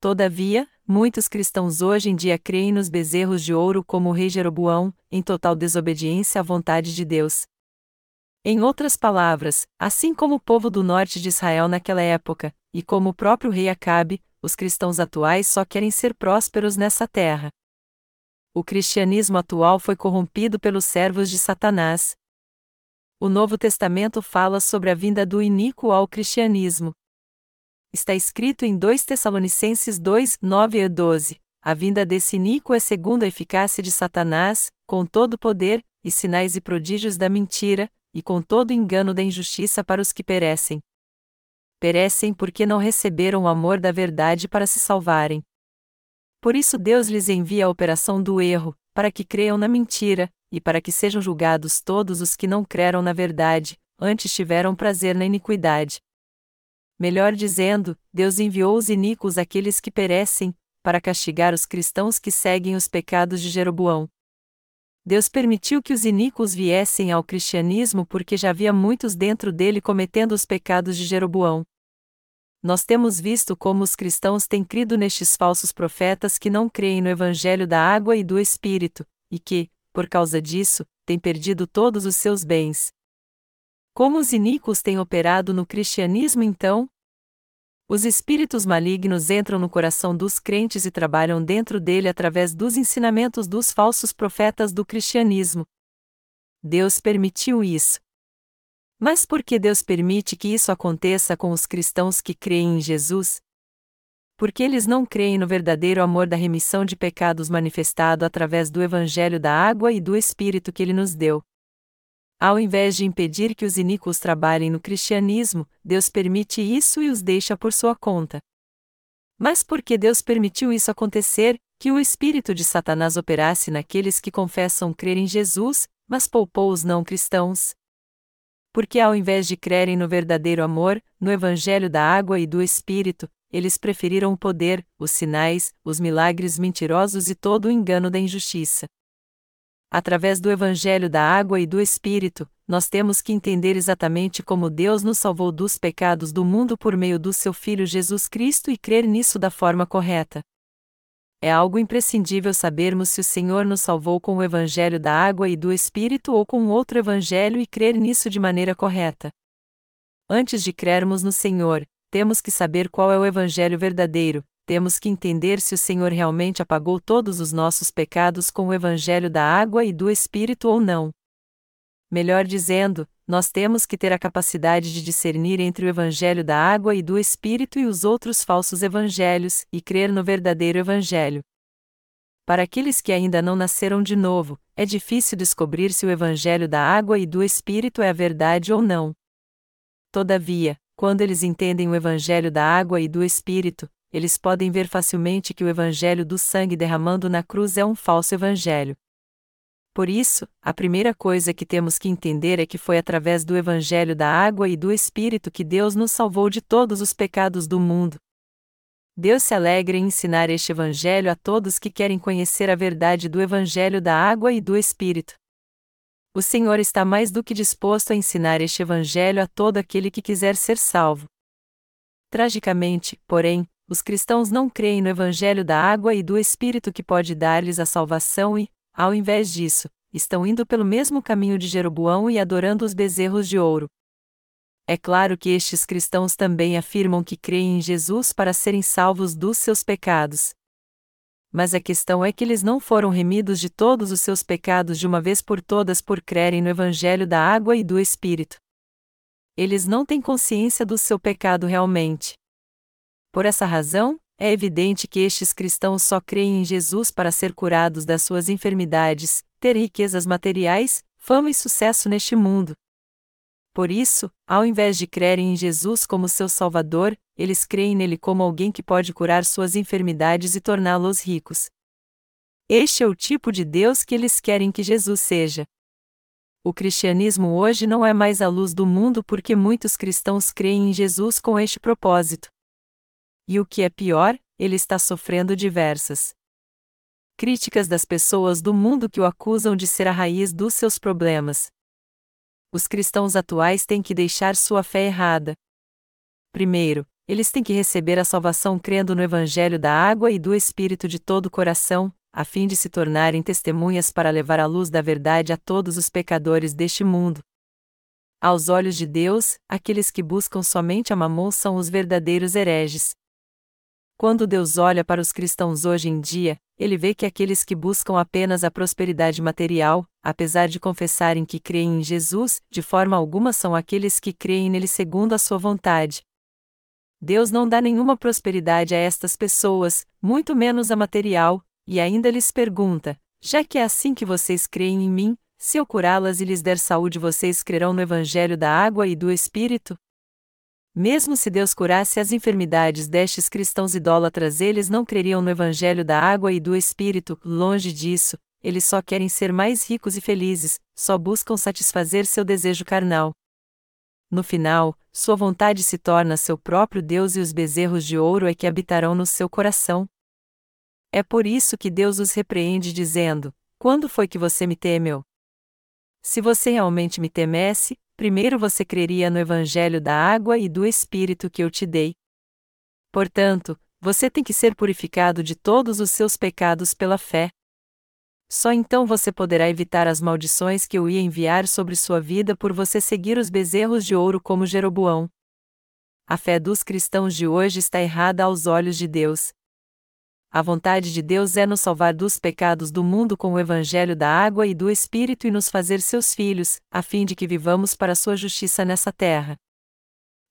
Todavia, muitos cristãos hoje em dia creem nos bezerros de ouro como o rei Jeroboão, em total desobediência à vontade de Deus. Em outras palavras, assim como o povo do norte de Israel naquela época, e como o próprio rei Acabe, os cristãos atuais só querem ser prósperos nessa terra. O cristianismo atual foi corrompido pelos servos de Satanás. O Novo Testamento fala sobre a vinda do iníquo ao cristianismo. Está escrito em 2 Tessalonicenses 2, 9 e 12: A vinda desse iníquo é segundo a eficácia de Satanás, com todo o poder, e sinais e prodígios da mentira, e com todo engano da injustiça para os que perecem. Perecem porque não receberam o amor da verdade para se salvarem. Por isso Deus lhes envia a operação do erro, para que creiam na mentira, e para que sejam julgados todos os que não creram na verdade, antes tiveram prazer na iniquidade. Melhor dizendo, Deus enviou os iníquos àqueles que perecem, para castigar os cristãos que seguem os pecados de Jeroboão. Deus permitiu que os iníquos viessem ao cristianismo porque já havia muitos dentro dele cometendo os pecados de Jeroboão. Nós temos visto como os cristãos têm crido nestes falsos profetas que não creem no evangelho da água e do espírito, e que, por causa disso, têm perdido todos os seus bens. Como os iníquos têm operado no cristianismo então? Os espíritos malignos entram no coração dos crentes e trabalham dentro dele através dos ensinamentos dos falsos profetas do cristianismo. Deus permitiu isso. Mas por que Deus permite que isso aconteça com os cristãos que creem em Jesus? Porque eles não creem no verdadeiro amor da remissão de pecados manifestado através do Evangelho da água e do Espírito que ele nos deu. Ao invés de impedir que os iníquos trabalhem no cristianismo, Deus permite isso e os deixa por sua conta. Mas por que Deus permitiu isso acontecer, que o espírito de Satanás operasse naqueles que confessam crer em Jesus, mas poupou os não cristãos? Porque ao invés de crerem no verdadeiro amor, no evangelho da água e do espírito, eles preferiram o poder, os sinais, os milagres mentirosos e todo o engano da injustiça. Através do Evangelho da Água e do Espírito, nós temos que entender exatamente como Deus nos salvou dos pecados do mundo por meio do seu Filho Jesus Cristo e crer nisso da forma correta. É algo imprescindível sabermos se o Senhor nos salvou com o Evangelho da Água e do Espírito ou com outro Evangelho e crer nisso de maneira correta. Antes de crermos no Senhor, temos que saber qual é o Evangelho verdadeiro, temos que entender se o Senhor realmente apagou todos os nossos pecados com o Evangelho da água e do Espírito ou não. Melhor dizendo, nós temos que ter a capacidade de discernir entre o Evangelho da água e do Espírito e os outros falsos evangelhos, e crer no verdadeiro Evangelho. Para aqueles que ainda não nasceram de novo, é difícil descobrir se o Evangelho da água e do Espírito é a verdade ou não. Todavia, quando eles entendem o Evangelho da água e do Espírito, eles podem ver facilmente que o Evangelho do sangue derramando na cruz é um falso Evangelho. Por isso, a primeira coisa que temos que entender é que foi através do Evangelho da água e do Espírito que Deus nos salvou de todos os pecados do mundo. Deus se alegra em ensinar este Evangelho a todos que querem conhecer a verdade do Evangelho da água e do Espírito. O Senhor está mais do que disposto a ensinar este Evangelho a todo aquele que quiser ser salvo. Tragicamente, porém, os cristãos não creem no Evangelho da água e do Espírito que pode dar-lhes a salvação e, ao invés disso, estão indo pelo mesmo caminho de Jeroboão e adorando os bezerros de ouro. É claro que estes cristãos também afirmam que creem em Jesus para serem salvos dos seus pecados. Mas a questão é que eles não foram remidos de todos os seus pecados de uma vez por todas por crerem no Evangelho da água e do Espírito. Eles não têm consciência do seu pecado realmente. Por essa razão, é evidente que estes cristãos só creem em Jesus para ser curados das suas enfermidades, ter riquezas materiais, fama e sucesso neste mundo. Por isso, ao invés de crerem em Jesus como seu Salvador, eles creem nele como alguém que pode curar suas enfermidades e torná-los ricos. Este é o tipo de Deus que eles querem que Jesus seja. O cristianismo hoje não é mais a luz do mundo porque muitos cristãos creem em Jesus com este propósito. E o que é pior, ele está sofrendo diversas críticas das pessoas do mundo que o acusam de ser a raiz dos seus problemas. Os cristãos atuais têm que deixar sua fé errada. Primeiro, eles têm que receber a salvação crendo no Evangelho da água e do Espírito de todo o coração, a fim de se tornarem testemunhas para levar a luz da verdade a todos os pecadores deste mundo. Aos olhos de Deus, aqueles que buscam somente a mamon são os verdadeiros hereges. Quando Deus olha para os cristãos hoje em dia, ele vê que aqueles que buscam apenas a prosperidade material, apesar de confessarem que creem em Jesus, de forma alguma são aqueles que creem nele segundo a sua vontade. Deus não dá nenhuma prosperidade a estas pessoas, muito menos a material, e ainda lhes pergunta: já que é assim que vocês creem em mim, se eu curá-las e lhes der saúde, vocês crerão no Evangelho da água e do Espírito? Mesmo se Deus curasse as enfermidades destes cristãos idólatras, eles não creriam no Evangelho da água e do Espírito, longe disso, eles só querem ser mais ricos e felizes, só buscam satisfazer seu desejo carnal. No final, sua vontade se torna seu próprio Deus e os bezerros de ouro é que habitarão no seu coração. É por isso que Deus os repreende, dizendo: Quando foi que você me temeu? Se você realmente me temesse, primeiro você creria no Evangelho da água e do Espírito que eu te dei. Portanto, você tem que ser purificado de todos os seus pecados pela fé. Só então você poderá evitar as maldições que eu ia enviar sobre sua vida por você seguir os bezerros de ouro como Jeroboão. A fé dos cristãos de hoje está errada aos olhos de Deus, a vontade de Deus é nos salvar dos pecados do mundo com o evangelho da água e do Espírito e nos fazer seus filhos, a fim de que vivamos para sua justiça nessa terra.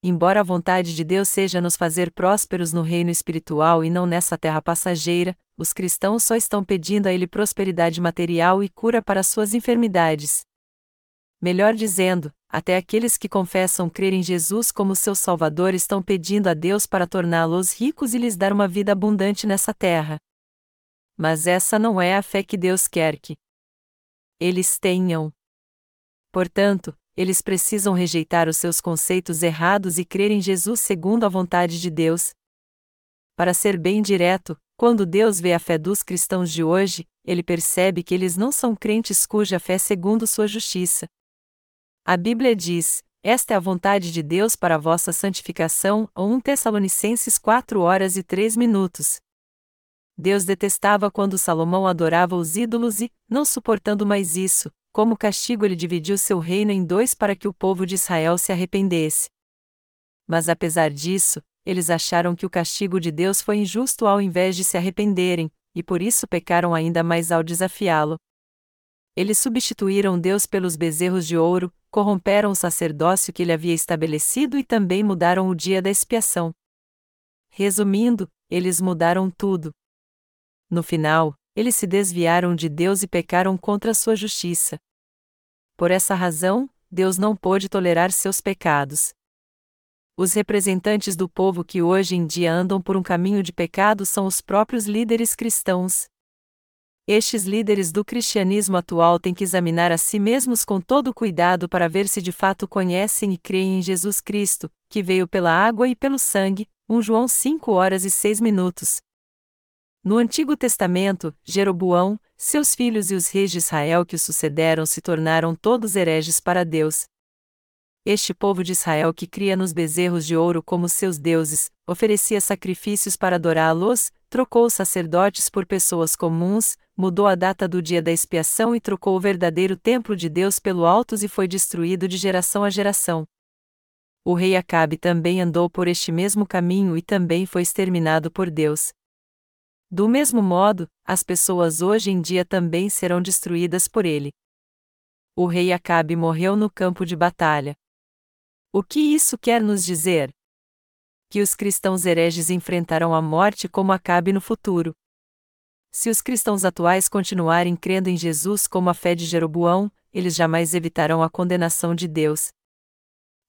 Embora a vontade de Deus seja nos fazer prósperos no reino espiritual e não nessa terra passageira, os cristãos só estão pedindo a Ele prosperidade material e cura para suas enfermidades. Melhor dizendo, até aqueles que confessam crer em Jesus como seu Salvador estão pedindo a Deus para torná-los ricos e lhes dar uma vida abundante nessa terra. Mas essa não é a fé que Deus quer que eles tenham. Portanto, eles precisam rejeitar os seus conceitos errados e crer em Jesus segundo a vontade de Deus. Para ser bem direto, quando Deus vê a fé dos cristãos de hoje, ele percebe que eles não são crentes cuja fé é segundo sua justiça. A Bíblia diz: Esta é a vontade de Deus para a vossa santificação, 1 Tessalonicenses 4 horas e 3 minutos. Deus detestava quando Salomão adorava os ídolos e, não suportando mais isso, como castigo ele dividiu seu reino em dois para que o povo de Israel se arrependesse. Mas apesar disso, eles acharam que o castigo de Deus foi injusto ao invés de se arrependerem, e por isso pecaram ainda mais ao desafiá-lo. Eles substituíram Deus pelos bezerros de ouro, corromperam o sacerdócio que ele havia estabelecido e também mudaram o dia da expiação. Resumindo, eles mudaram tudo. No final, eles se desviaram de Deus e pecaram contra sua justiça. Por essa razão, Deus não pôde tolerar seus pecados. Os representantes do povo que hoje em dia andam por um caminho de pecado são os próprios líderes cristãos. Estes líderes do cristianismo atual têm que examinar a si mesmos com todo cuidado para ver se de fato conhecem e creem em Jesus Cristo, que veio pela água e pelo sangue, 1 João 5 horas e 6 minutos. No Antigo Testamento, Jeroboão, seus filhos e os reis de Israel que o sucederam se tornaram todos hereges para Deus. Este povo de Israel que cria nos bezerros de ouro como seus deuses, oferecia sacrifícios para adorá-los, trocou os sacerdotes por pessoas comuns, mudou a data do dia da expiação e trocou o verdadeiro templo de Deus pelo altos e foi destruído de geração a geração. O rei Acabe também andou por este mesmo caminho e também foi exterminado por Deus. Do mesmo modo, as pessoas hoje em dia também serão destruídas por ele. O rei Acabe morreu no campo de batalha. O que isso quer nos dizer? Que os cristãos hereges enfrentarão a morte como Acabe no futuro. Se os cristãos atuais continuarem crendo em Jesus como a fé de Jeroboão, eles jamais evitarão a condenação de Deus.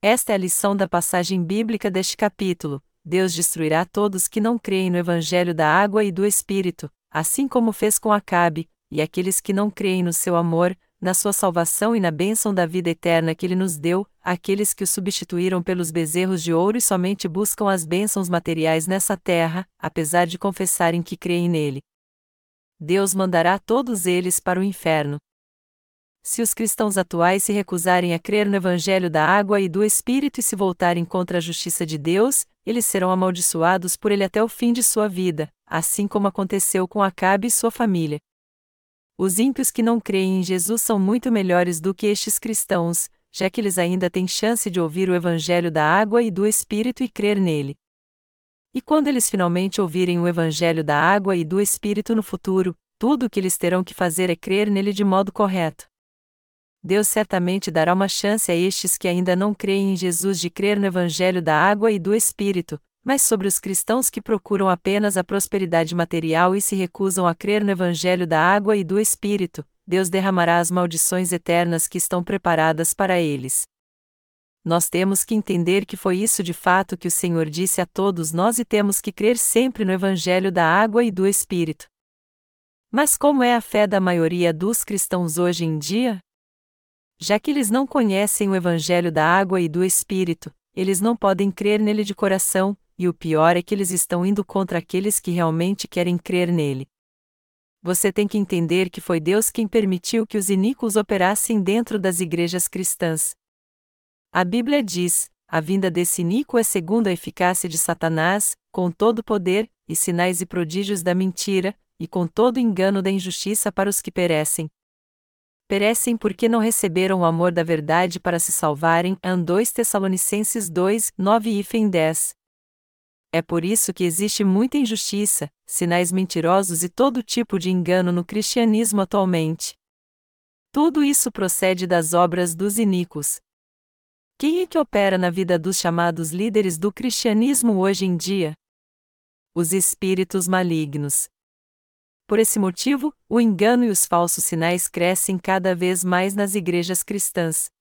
Esta é a lição da passagem bíblica deste capítulo. Deus destruirá todos que não creem no Evangelho da água e do Espírito, assim como fez com Acabe, e aqueles que não creem no seu amor, na sua salvação e na bênção da vida eterna que ele nos deu, aqueles que o substituíram pelos bezerros de ouro e somente buscam as bênçãos materiais nessa terra, apesar de confessarem que creem nele. Deus mandará todos eles para o inferno. Se os cristãos atuais se recusarem a crer no Evangelho da água e do Espírito e se voltarem contra a justiça de Deus, eles serão amaldiçoados por ele até o fim de sua vida, assim como aconteceu com Acabe e sua família. Os ímpios que não creem em Jesus são muito melhores do que estes cristãos, já que eles ainda têm chance de ouvir o Evangelho da água e do Espírito e crer nele. E quando eles finalmente ouvirem o Evangelho da água e do Espírito no futuro, tudo o que eles terão que fazer é crer nele de modo correto. Deus certamente dará uma chance a estes que ainda não creem em Jesus de crer no Evangelho da água e do Espírito, mas sobre os cristãos que procuram apenas a prosperidade material e se recusam a crer no Evangelho da água e do Espírito, Deus derramará as maldições eternas que estão preparadas para eles nós temos que entender que foi isso de fato que o Senhor disse a todos nós e temos que crer sempre no Evangelho da água e do Espírito. Mas como é a fé da maioria dos cristãos hoje em dia? Já que eles não conhecem o Evangelho da água e do Espírito, eles não podem crer nele de coração, e o pior é que eles estão indo contra aqueles que realmente querem crer nele. Você tem que entender que foi Deus quem permitiu que os iníquos operassem dentro das igrejas cristãs, a Bíblia diz: a vinda desse Nico é segundo a eficácia de Satanás, com todo poder, e sinais e prodígios da mentira, e com todo engano da injustiça para os que perecem. Perecem porque não receberam o amor da verdade para se salvarem. An 2 Tessalonicenses 2, 9 e 10. É por isso que existe muita injustiça, sinais mentirosos e todo tipo de engano no cristianismo atualmente. Tudo isso procede das obras dos iníquos, quem é que opera na vida dos chamados líderes do cristianismo hoje em dia? Os espíritos malignos. Por esse motivo, o engano e os falsos sinais crescem cada vez mais nas igrejas cristãs.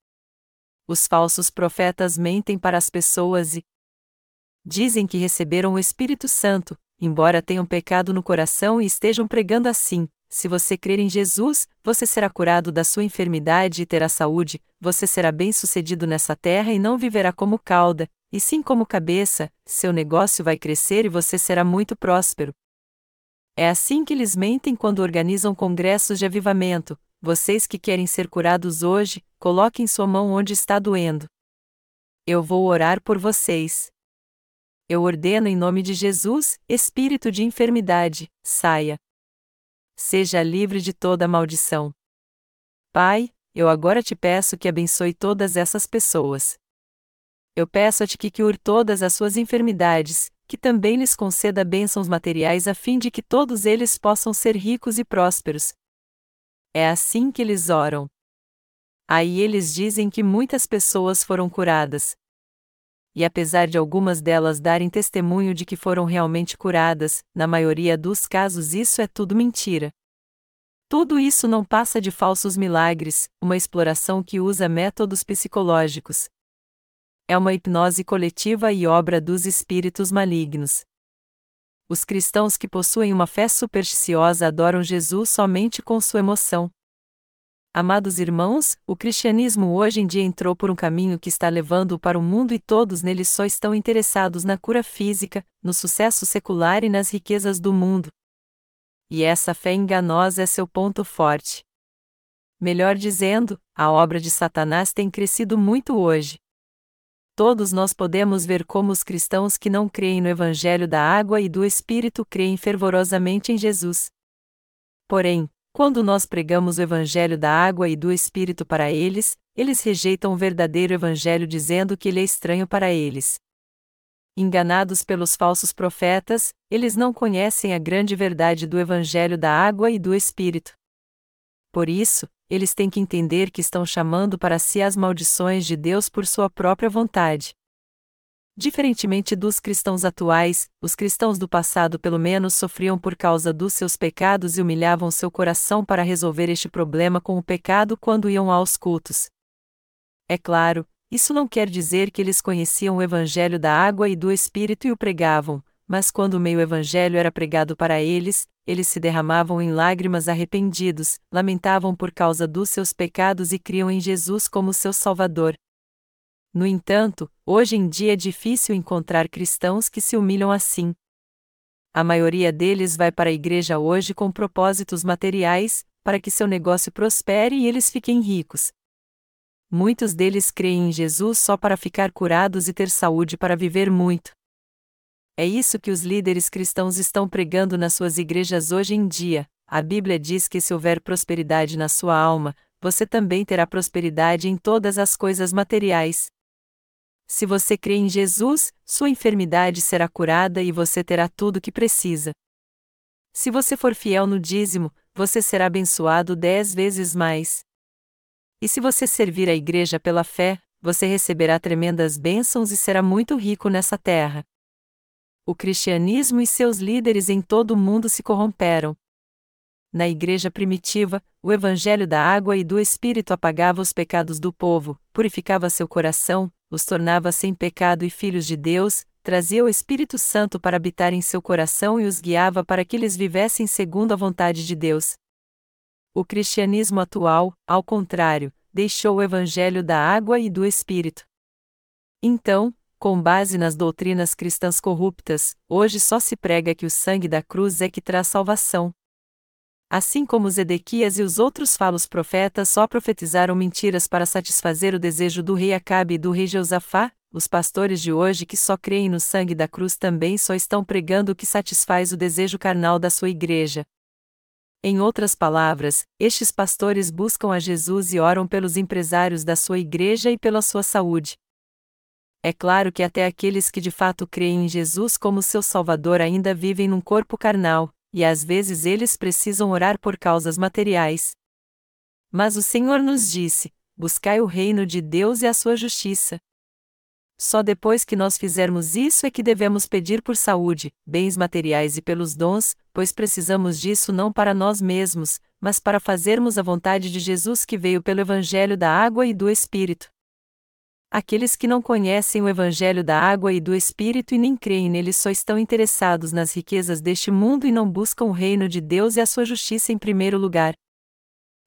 Os falsos profetas mentem para as pessoas e dizem que receberam o Espírito Santo, embora tenham pecado no coração e estejam pregando assim: se você crer em Jesus, você será curado da sua enfermidade e terá saúde, você será bem-sucedido nessa terra e não viverá como cauda, e sim como cabeça, seu negócio vai crescer e você será muito próspero. É assim que eles mentem quando organizam congressos de avivamento. Vocês que querem ser curados hoje, coloquem sua mão onde está doendo. Eu vou orar por vocês. Eu ordeno em nome de Jesus, espírito de enfermidade, saia seja livre de toda maldição. Pai, eu agora te peço que abençoe todas essas pessoas. Eu peço a ti que cure todas as suas enfermidades, que também lhes conceda bênçãos materiais a fim de que todos eles possam ser ricos e prósperos. É assim que eles oram. Aí eles dizem que muitas pessoas foram curadas. E apesar de algumas delas darem testemunho de que foram realmente curadas, na maioria dos casos isso é tudo mentira. Tudo isso não passa de falsos milagres, uma exploração que usa métodos psicológicos. É uma hipnose coletiva e obra dos espíritos malignos. Os cristãos que possuem uma fé supersticiosa adoram Jesus somente com sua emoção. Amados irmãos, o cristianismo hoje em dia entrou por um caminho que está levando-o para o mundo e todos nele só estão interessados na cura física, no sucesso secular e nas riquezas do mundo. E essa fé enganosa é seu ponto forte. Melhor dizendo, a obra de Satanás tem crescido muito hoje. Todos nós podemos ver como os cristãos que não creem no Evangelho da água e do Espírito creem fervorosamente em Jesus. Porém, quando nós pregamos o Evangelho da água e do Espírito para eles, eles rejeitam o verdadeiro Evangelho dizendo que ele é estranho para eles. Enganados pelos falsos profetas, eles não conhecem a grande verdade do Evangelho da água e do Espírito. Por isso, eles têm que entender que estão chamando para si as maldições de Deus por sua própria vontade. Diferentemente dos cristãos atuais, os cristãos do passado pelo menos sofriam por causa dos seus pecados e humilhavam seu coração para resolver este problema com o pecado quando iam aos cultos. É claro, isso não quer dizer que eles conheciam o Evangelho da água e do Espírito e o pregavam, mas quando o meio-evangelho era pregado para eles, eles se derramavam em lágrimas arrependidos, lamentavam por causa dos seus pecados e criam em Jesus como seu Salvador. No entanto, hoje em dia é difícil encontrar cristãos que se humilham assim. A maioria deles vai para a igreja hoje com propósitos materiais, para que seu negócio prospere e eles fiquem ricos, Muitos deles creem em Jesus só para ficar curados e ter saúde para viver muito. É isso que os líderes cristãos estão pregando nas suas igrejas hoje em dia. A Bíblia diz que se houver prosperidade na sua alma, você também terá prosperidade em todas as coisas materiais. Se você crê em Jesus, sua enfermidade será curada e você terá tudo o que precisa. Se você for fiel no dízimo, você será abençoado dez vezes mais. E se você servir a igreja pela fé, você receberá tremendas bênçãos e será muito rico nessa terra. O cristianismo e seus líderes em todo o mundo se corromperam. Na igreja primitiva, o evangelho da água e do Espírito apagava os pecados do povo, purificava seu coração, os tornava sem pecado e filhos de Deus, trazia o Espírito Santo para habitar em seu coração e os guiava para que eles vivessem segundo a vontade de Deus. O cristianismo atual, ao contrário, deixou o evangelho da água e do Espírito. Então, com base nas doutrinas cristãs corruptas, hoje só se prega que o sangue da cruz é que traz salvação. Assim como Zedequias e os outros falos profetas só profetizaram mentiras para satisfazer o desejo do rei Acabe e do rei Jeosafá, os pastores de hoje que só creem no sangue da cruz também só estão pregando o que satisfaz o desejo carnal da sua igreja, em outras palavras, estes pastores buscam a Jesus e oram pelos empresários da sua igreja e pela sua saúde. É claro que até aqueles que de fato creem em Jesus como seu Salvador ainda vivem num corpo carnal, e às vezes eles precisam orar por causas materiais. Mas o Senhor nos disse: buscai o reino de Deus e a sua justiça, só depois que nós fizermos isso é que devemos pedir por saúde, bens materiais e pelos dons, pois precisamos disso não para nós mesmos, mas para fazermos a vontade de Jesus que veio pelo Evangelho da Água e do Espírito. Aqueles que não conhecem o Evangelho da Água e do Espírito e nem creem nele só estão interessados nas riquezas deste mundo e não buscam o reino de Deus e a sua justiça em primeiro lugar.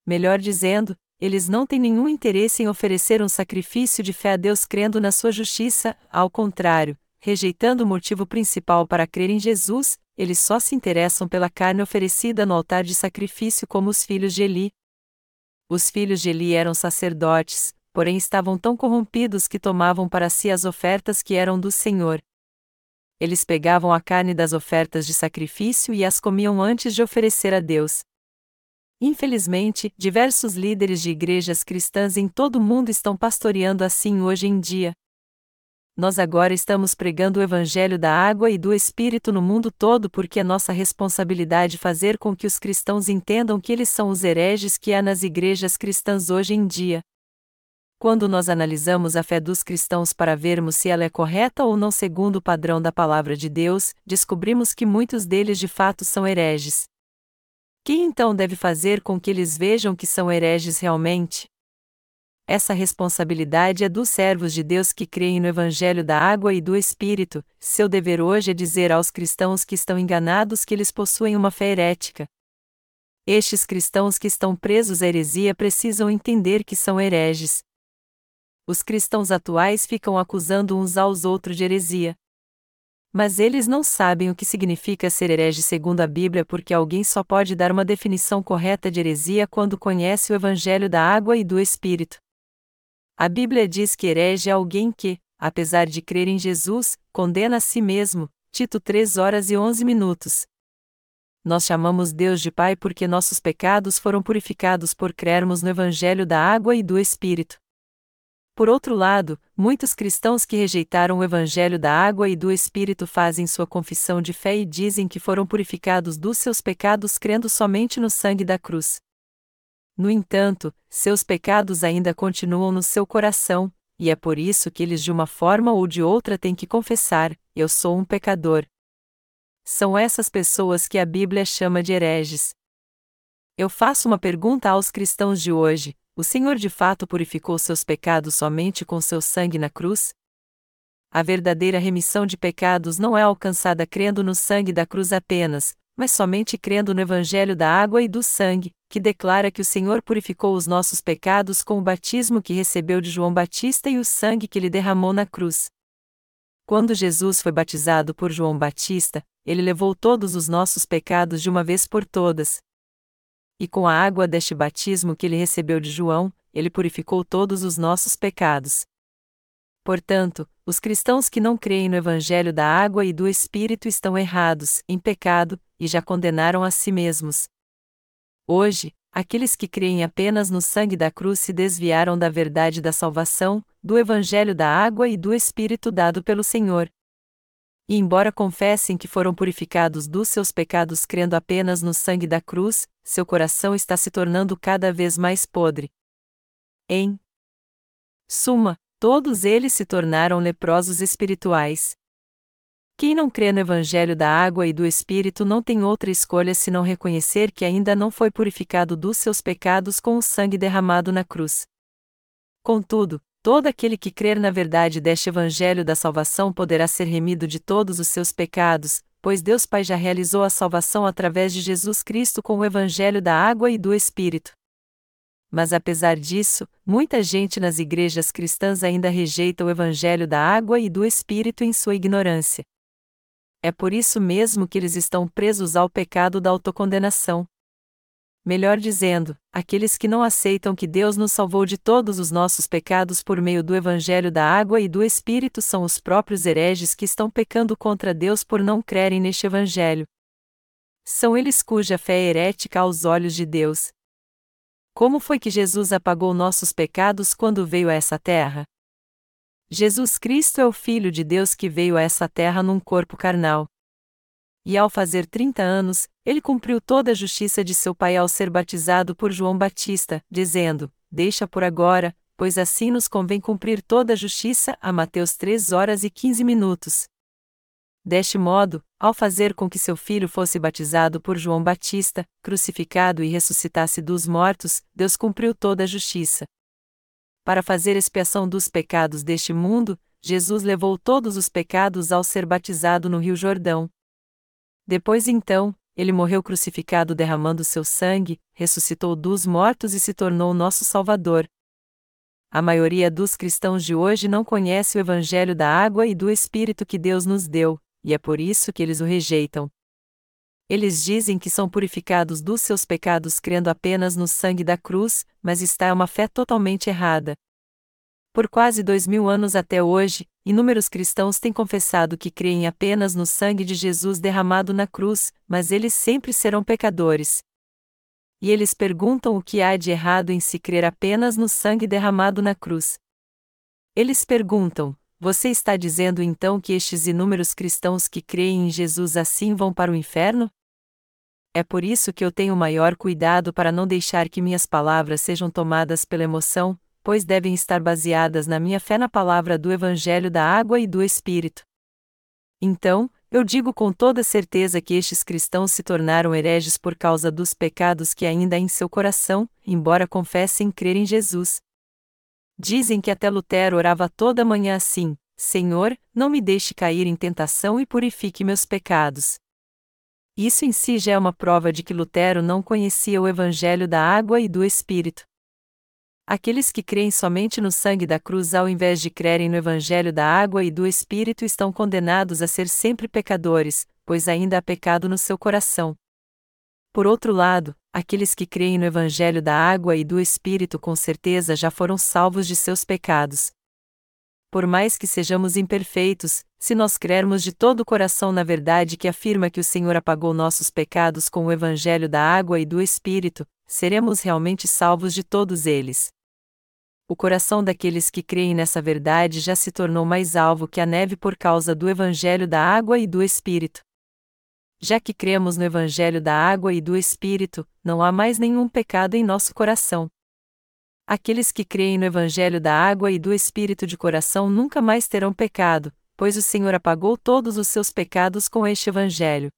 Melhor dizendo, eles não têm nenhum interesse em oferecer um sacrifício de fé a Deus crendo na sua justiça, ao contrário, rejeitando o motivo principal para crer em Jesus, eles só se interessam pela carne oferecida no altar de sacrifício como os filhos de Eli. Os filhos de Eli eram sacerdotes, porém estavam tão corrompidos que tomavam para si as ofertas que eram do Senhor. Eles pegavam a carne das ofertas de sacrifício e as comiam antes de oferecer a Deus. Infelizmente, diversos líderes de igrejas cristãs em todo o mundo estão pastoreando assim hoje em dia. nós agora estamos pregando o Evangelho da água e do Espírito no mundo todo porque é nossa responsabilidade fazer com que os cristãos entendam que eles são os hereges que há nas igrejas cristãs hoje em dia. Quando nós analisamos a fé dos cristãos para vermos se ela é correta ou não segundo o padrão da palavra de Deus, descobrimos que muitos deles de fato são hereges. Quem então deve fazer com que eles vejam que são hereges realmente? Essa responsabilidade é dos servos de Deus que creem no Evangelho da água e do Espírito. Seu dever hoje é dizer aos cristãos que estão enganados que eles possuem uma fé herética. Estes cristãos que estão presos à heresia precisam entender que são hereges. Os cristãos atuais ficam acusando uns aos outros de heresia. Mas eles não sabem o que significa ser herege segundo a Bíblia porque alguém só pode dar uma definição correta de heresia quando conhece o Evangelho da água e do Espírito. A Bíblia diz que herege é alguém que, apesar de crer em Jesus, condena a si mesmo. Tito 3 horas e 11 minutos. Nós chamamos Deus de Pai porque nossos pecados foram purificados por crermos no Evangelho da água e do Espírito. Por outro lado, muitos cristãos que rejeitaram o Evangelho da água e do Espírito fazem sua confissão de fé e dizem que foram purificados dos seus pecados crendo somente no sangue da cruz. No entanto, seus pecados ainda continuam no seu coração, e é por isso que eles de uma forma ou de outra têm que confessar: Eu sou um pecador. São essas pessoas que a Bíblia chama de hereges. Eu faço uma pergunta aos cristãos de hoje: o Senhor de fato purificou seus pecados somente com seu sangue na cruz? A verdadeira remissão de pecados não é alcançada crendo no sangue da cruz apenas, mas somente crendo no Evangelho da água e do sangue, que declara que o Senhor purificou os nossos pecados com o batismo que recebeu de João Batista e o sangue que ele derramou na cruz. Quando Jesus foi batizado por João Batista, ele levou todos os nossos pecados de uma vez por todas. E com a água deste batismo que ele recebeu de João, ele purificou todos os nossos pecados. Portanto, os cristãos que não creem no Evangelho da água e do Espírito estão errados, em pecado, e já condenaram a si mesmos. Hoje, aqueles que creem apenas no sangue da cruz se desviaram da verdade da salvação, do Evangelho da água e do Espírito dado pelo Senhor. E embora confessem que foram purificados dos seus pecados crendo apenas no sangue da cruz, seu coração está se tornando cada vez mais podre. Em suma, todos eles se tornaram leprosos espirituais. Quem não crê no Evangelho da água e do Espírito não tem outra escolha senão reconhecer que ainda não foi purificado dos seus pecados com o sangue derramado na cruz. Contudo, todo aquele que crer na verdade deste Evangelho da salvação poderá ser remido de todos os seus pecados, pois Deus Pai já realizou a salvação através de Jesus Cristo com o Evangelho da água e do Espírito. Mas apesar disso, muita gente nas igrejas cristãs ainda rejeita o Evangelho da água e do Espírito em sua ignorância. É por isso mesmo que eles estão presos ao pecado da autocondenação. Melhor dizendo, aqueles que não aceitam que Deus nos salvou de todos os nossos pecados por meio do Evangelho da água e do Espírito são os próprios hereges que estão pecando contra Deus por não crerem neste Evangelho. São eles cuja fé é herética aos olhos de Deus. Como foi que Jesus apagou nossos pecados quando veio a essa terra? Jesus Cristo é o Filho de Deus que veio a essa terra num corpo carnal. E ao fazer 30 anos, ele cumpriu toda a justiça de seu Pai ao ser batizado por João Batista, dizendo: Deixa por agora, pois assim nos convém cumprir toda a justiça. A Mateus 3 horas e 15 minutos. Deste modo, ao fazer com que seu filho fosse batizado por João Batista, crucificado e ressuscitasse dos mortos, Deus cumpriu toda a justiça. Para fazer expiação dos pecados deste mundo, Jesus levou todos os pecados ao ser batizado no Rio Jordão. Depois então, ele morreu crucificado derramando seu sangue, ressuscitou dos mortos e se tornou nosso Salvador. A maioria dos cristãos de hoje não conhece o Evangelho da água e do Espírito que Deus nos deu, e é por isso que eles o rejeitam. Eles dizem que são purificados dos seus pecados crendo apenas no sangue da cruz, mas está uma fé totalmente errada. Por quase dois mil anos até hoje, inúmeros cristãos têm confessado que creem apenas no sangue de Jesus derramado na cruz, mas eles sempre serão pecadores. E eles perguntam o que há de errado em se crer apenas no sangue derramado na cruz. Eles perguntam: você está dizendo então que estes inúmeros cristãos que creem em Jesus assim vão para o inferno? É por isso que eu tenho maior cuidado para não deixar que minhas palavras sejam tomadas pela emoção, pois devem estar baseadas na minha fé na palavra do Evangelho da Água e do Espírito. Então, eu digo com toda certeza que estes cristãos se tornaram hereges por causa dos pecados que ainda há em seu coração, embora confessem crer em Jesus. Dizem que até Lutero orava toda manhã assim: Senhor, não me deixe cair em tentação e purifique meus pecados. Isso em si já é uma prova de que Lutero não conhecia o Evangelho da água e do Espírito. Aqueles que creem somente no sangue da cruz ao invés de crerem no Evangelho da água e do Espírito estão condenados a ser sempre pecadores, pois ainda há pecado no seu coração. Por outro lado, aqueles que creem no Evangelho da água e do Espírito com certeza já foram salvos de seus pecados. Por mais que sejamos imperfeitos, se nós crermos de todo o coração na verdade que afirma que o Senhor apagou nossos pecados com o Evangelho da água e do Espírito, seremos realmente salvos de todos eles. O coração daqueles que creem nessa verdade já se tornou mais alvo que a neve por causa do Evangelho da água e do Espírito. Já que cremos no Evangelho da água e do Espírito, não há mais nenhum pecado em nosso coração. Aqueles que creem no Evangelho da água e do Espírito de coração nunca mais terão pecado, pois o Senhor apagou todos os seus pecados com este Evangelho.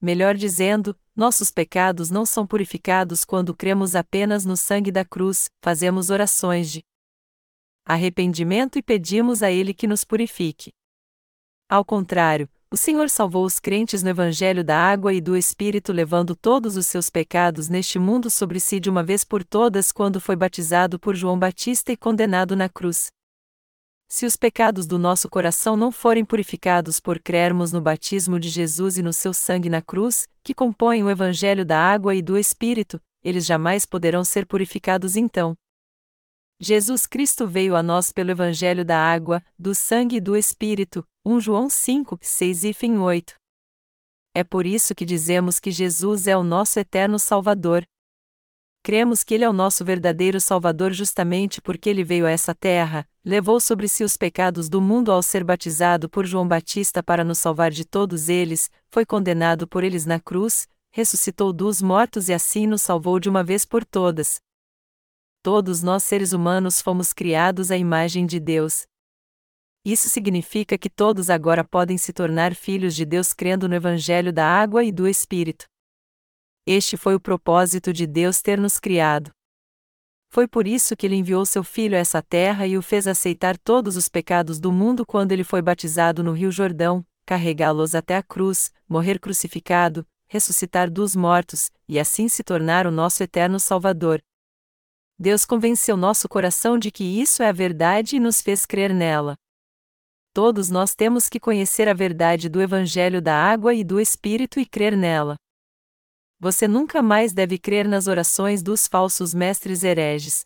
Melhor dizendo, nossos pecados não são purificados quando cremos apenas no sangue da cruz, fazemos orações de arrependimento e pedimos a Ele que nos purifique. Ao contrário, o Senhor salvou os crentes no Evangelho da água e do Espírito, levando todos os seus pecados neste mundo sobre si de uma vez por todas quando foi batizado por João Batista e condenado na cruz. Se os pecados do nosso coração não forem purificados por crermos no batismo de Jesus e no seu sangue na cruz, que compõem o Evangelho da água e do Espírito, eles jamais poderão ser purificados então. Jesus Cristo veio a nós pelo Evangelho da água, do sangue e do Espírito, 1 João 5, 6 e 8. É por isso que dizemos que Jesus é o nosso eterno Salvador. Cremos que Ele é o nosso verdadeiro Salvador justamente porque Ele veio a essa terra, levou sobre si os pecados do mundo ao ser batizado por João Batista para nos salvar de todos eles, foi condenado por eles na cruz, ressuscitou dos mortos e assim nos salvou de uma vez por todas, todos nós seres humanos fomos criados à imagem de Deus. Isso significa que todos agora podem se tornar filhos de Deus crendo no Evangelho da água e do Espírito. Este foi o propósito de Deus ter nos criado. Foi por isso que ele enviou seu filho a essa terra e o fez aceitar todos os pecados do mundo quando ele foi batizado no Rio Jordão, carregá-los até a cruz, morrer crucificado, ressuscitar dos mortos, e assim se tornar o nosso eterno Salvador. Deus convenceu nosso coração de que isso é a verdade e nos fez crer nela. Todos nós temos que conhecer a verdade do Evangelho da água e do Espírito e crer nela. Você nunca mais deve crer nas orações dos falsos mestres hereges.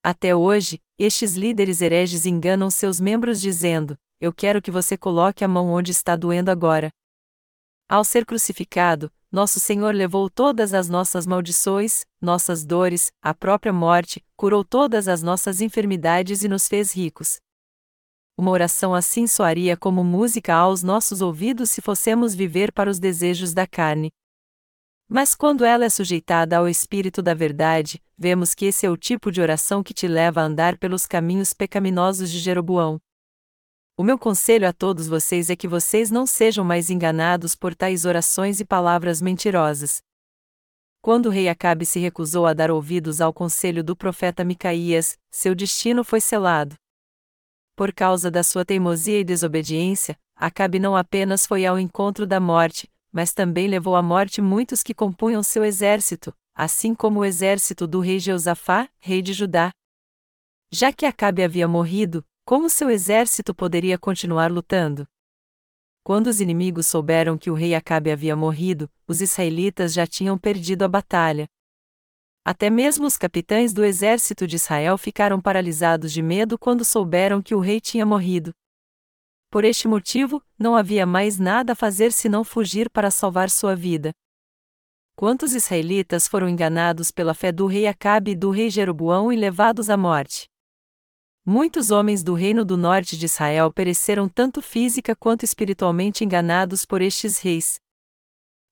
Até hoje, estes líderes hereges enganam seus membros dizendo: Eu quero que você coloque a mão onde está doendo agora. Ao ser crucificado, nosso Senhor levou todas as nossas maldições, nossas dores, a própria morte, curou todas as nossas enfermidades e nos fez ricos. Uma oração assim soaria como música aos nossos ouvidos se fossemos viver para os desejos da carne. Mas quando ela é sujeitada ao Espírito da Verdade, vemos que esse é o tipo de oração que te leva a andar pelos caminhos pecaminosos de Jeroboão. O meu conselho a todos vocês é que vocês não sejam mais enganados por tais orações e palavras mentirosas. Quando o rei Acabe se recusou a dar ouvidos ao conselho do profeta Micaías, seu destino foi selado. Por causa da sua teimosia e desobediência, Acabe não apenas foi ao encontro da morte, mas também levou à morte muitos que compunham seu exército, assim como o exército do rei Jeosafá, rei de Judá. Já que Acabe havia morrido, como seu exército poderia continuar lutando? Quando os inimigos souberam que o rei Acabe havia morrido, os israelitas já tinham perdido a batalha. Até mesmo os capitães do exército de Israel ficaram paralisados de medo quando souberam que o rei tinha morrido. Por este motivo, não havia mais nada a fazer senão fugir para salvar sua vida. Quantos israelitas foram enganados pela fé do rei Acabe e do rei Jeroboão e levados à morte? Muitos homens do reino do norte de Israel pereceram tanto física quanto espiritualmente enganados por estes reis.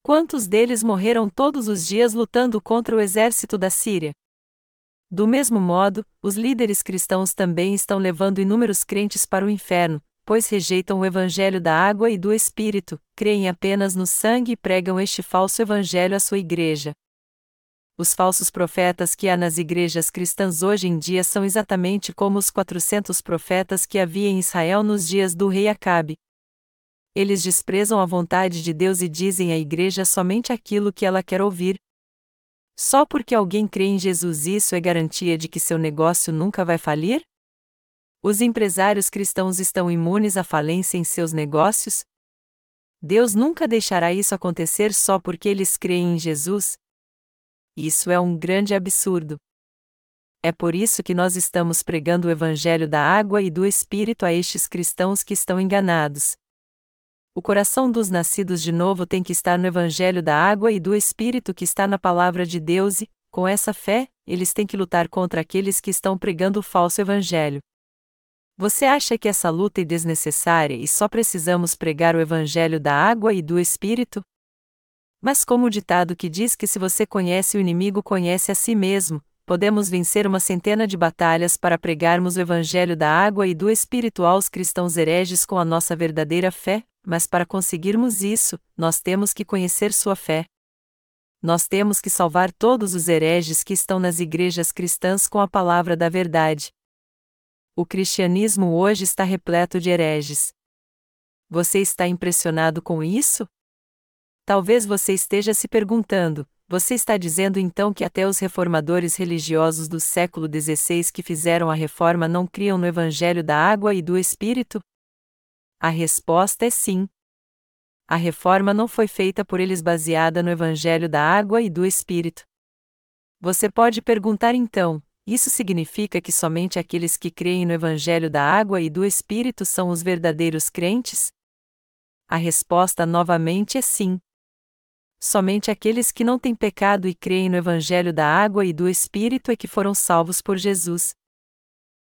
Quantos deles morreram todos os dias lutando contra o exército da Síria? Do mesmo modo, os líderes cristãos também estão levando inúmeros crentes para o inferno, pois rejeitam o evangelho da água e do Espírito, creem apenas no sangue e pregam este falso evangelho à sua igreja. Os falsos profetas que há nas igrejas cristãs hoje em dia são exatamente como os 400 profetas que havia em Israel nos dias do rei Acabe. Eles desprezam a vontade de Deus e dizem à igreja somente aquilo que ela quer ouvir. Só porque alguém crê em Jesus, isso é garantia de que seu negócio nunca vai falir? Os empresários cristãos estão imunes à falência em seus negócios? Deus nunca deixará isso acontecer só porque eles creem em Jesus, isso é um grande absurdo. É por isso que nós estamos pregando o Evangelho da água e do Espírito a estes cristãos que estão enganados. O coração dos nascidos de novo tem que estar no Evangelho da água e do Espírito que está na Palavra de Deus e, com essa fé, eles têm que lutar contra aqueles que estão pregando o falso Evangelho. Você acha que essa luta é desnecessária e só precisamos pregar o Evangelho da água e do Espírito? Mas como o ditado que diz que se você conhece o inimigo, conhece a si mesmo, podemos vencer uma centena de batalhas para pregarmos o evangelho da água e do espírito aos cristãos hereges com a nossa verdadeira fé, mas para conseguirmos isso, nós temos que conhecer sua fé. Nós temos que salvar todos os hereges que estão nas igrejas cristãs com a palavra da verdade. O cristianismo hoje está repleto de hereges. Você está impressionado com isso? Talvez você esteja se perguntando: você está dizendo então que até os reformadores religiosos do século XVI que fizeram a reforma não criam no Evangelho da água e do Espírito? A resposta é sim. A reforma não foi feita por eles baseada no Evangelho da água e do Espírito. Você pode perguntar então: isso significa que somente aqueles que creem no Evangelho da água e do Espírito são os verdadeiros crentes? A resposta novamente é sim. Somente aqueles que não têm pecado e creem no Evangelho da água e do Espírito é que foram salvos por Jesus.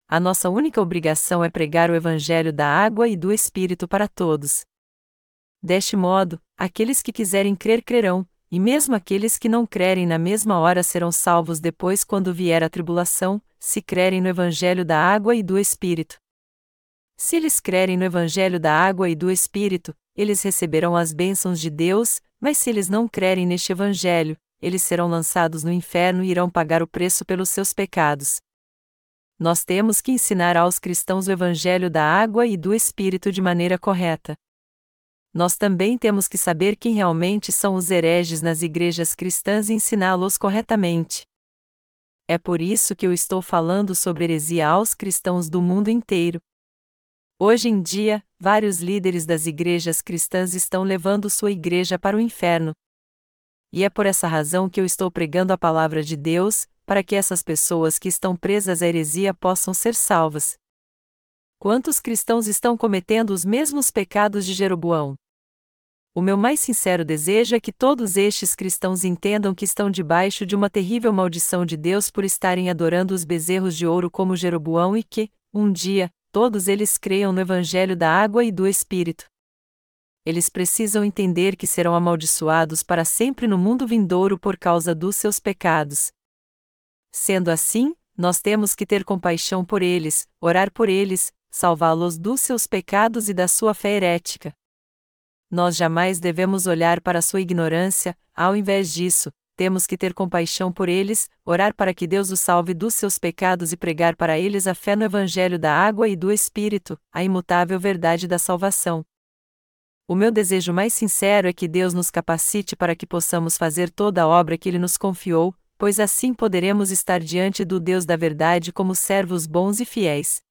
A nossa única obrigação é pregar o Evangelho da água e do Espírito para todos. Deste modo, aqueles que quiserem crer crerão, e mesmo aqueles que não crerem na mesma hora serão salvos depois quando vier a tribulação, se crerem no Evangelho da água e do Espírito. Se eles crerem no Evangelho da água e do Espírito, eles receberão as bênçãos de Deus, mas se eles não crerem neste Evangelho, eles serão lançados no inferno e irão pagar o preço pelos seus pecados. Nós temos que ensinar aos cristãos o Evangelho da água e do Espírito de maneira correta. Nós também temos que saber quem realmente são os hereges nas igrejas cristãs e ensiná-los corretamente. É por isso que eu estou falando sobre heresia aos cristãos do mundo inteiro. Hoje em dia, vários líderes das igrejas cristãs estão levando sua igreja para o inferno. E é por essa razão que eu estou pregando a palavra de Deus, para que essas pessoas que estão presas à heresia possam ser salvas. Quantos cristãos estão cometendo os mesmos pecados de Jeroboão? O meu mais sincero desejo é que todos estes cristãos entendam que estão debaixo de uma terrível maldição de Deus por estarem adorando os bezerros de ouro como Jeroboão e que, um dia, todos eles creiam no Evangelho da água e do Espírito. Eles precisam entender que serão amaldiçoados para sempre no mundo vindouro por causa dos seus pecados. Sendo assim, nós temos que ter compaixão por eles, orar por eles, salvá-los dos seus pecados e da sua fé herética. Nós jamais devemos olhar para sua ignorância, ao invés disso, temos que ter compaixão por eles, orar para que Deus os salve dos seus pecados e pregar para eles a fé no Evangelho da água e do Espírito, a imutável verdade da salvação. O meu desejo mais sincero é que Deus nos capacite para que possamos fazer toda a obra que Ele nos confiou, pois assim poderemos estar diante do Deus da verdade como servos bons e fiéis.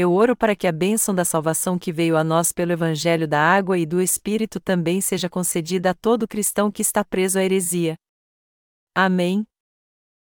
Eu oro para que a bênção da salvação que veio a nós pelo Evangelho da água e do Espírito também seja concedida a todo cristão que está preso à heresia. Amém.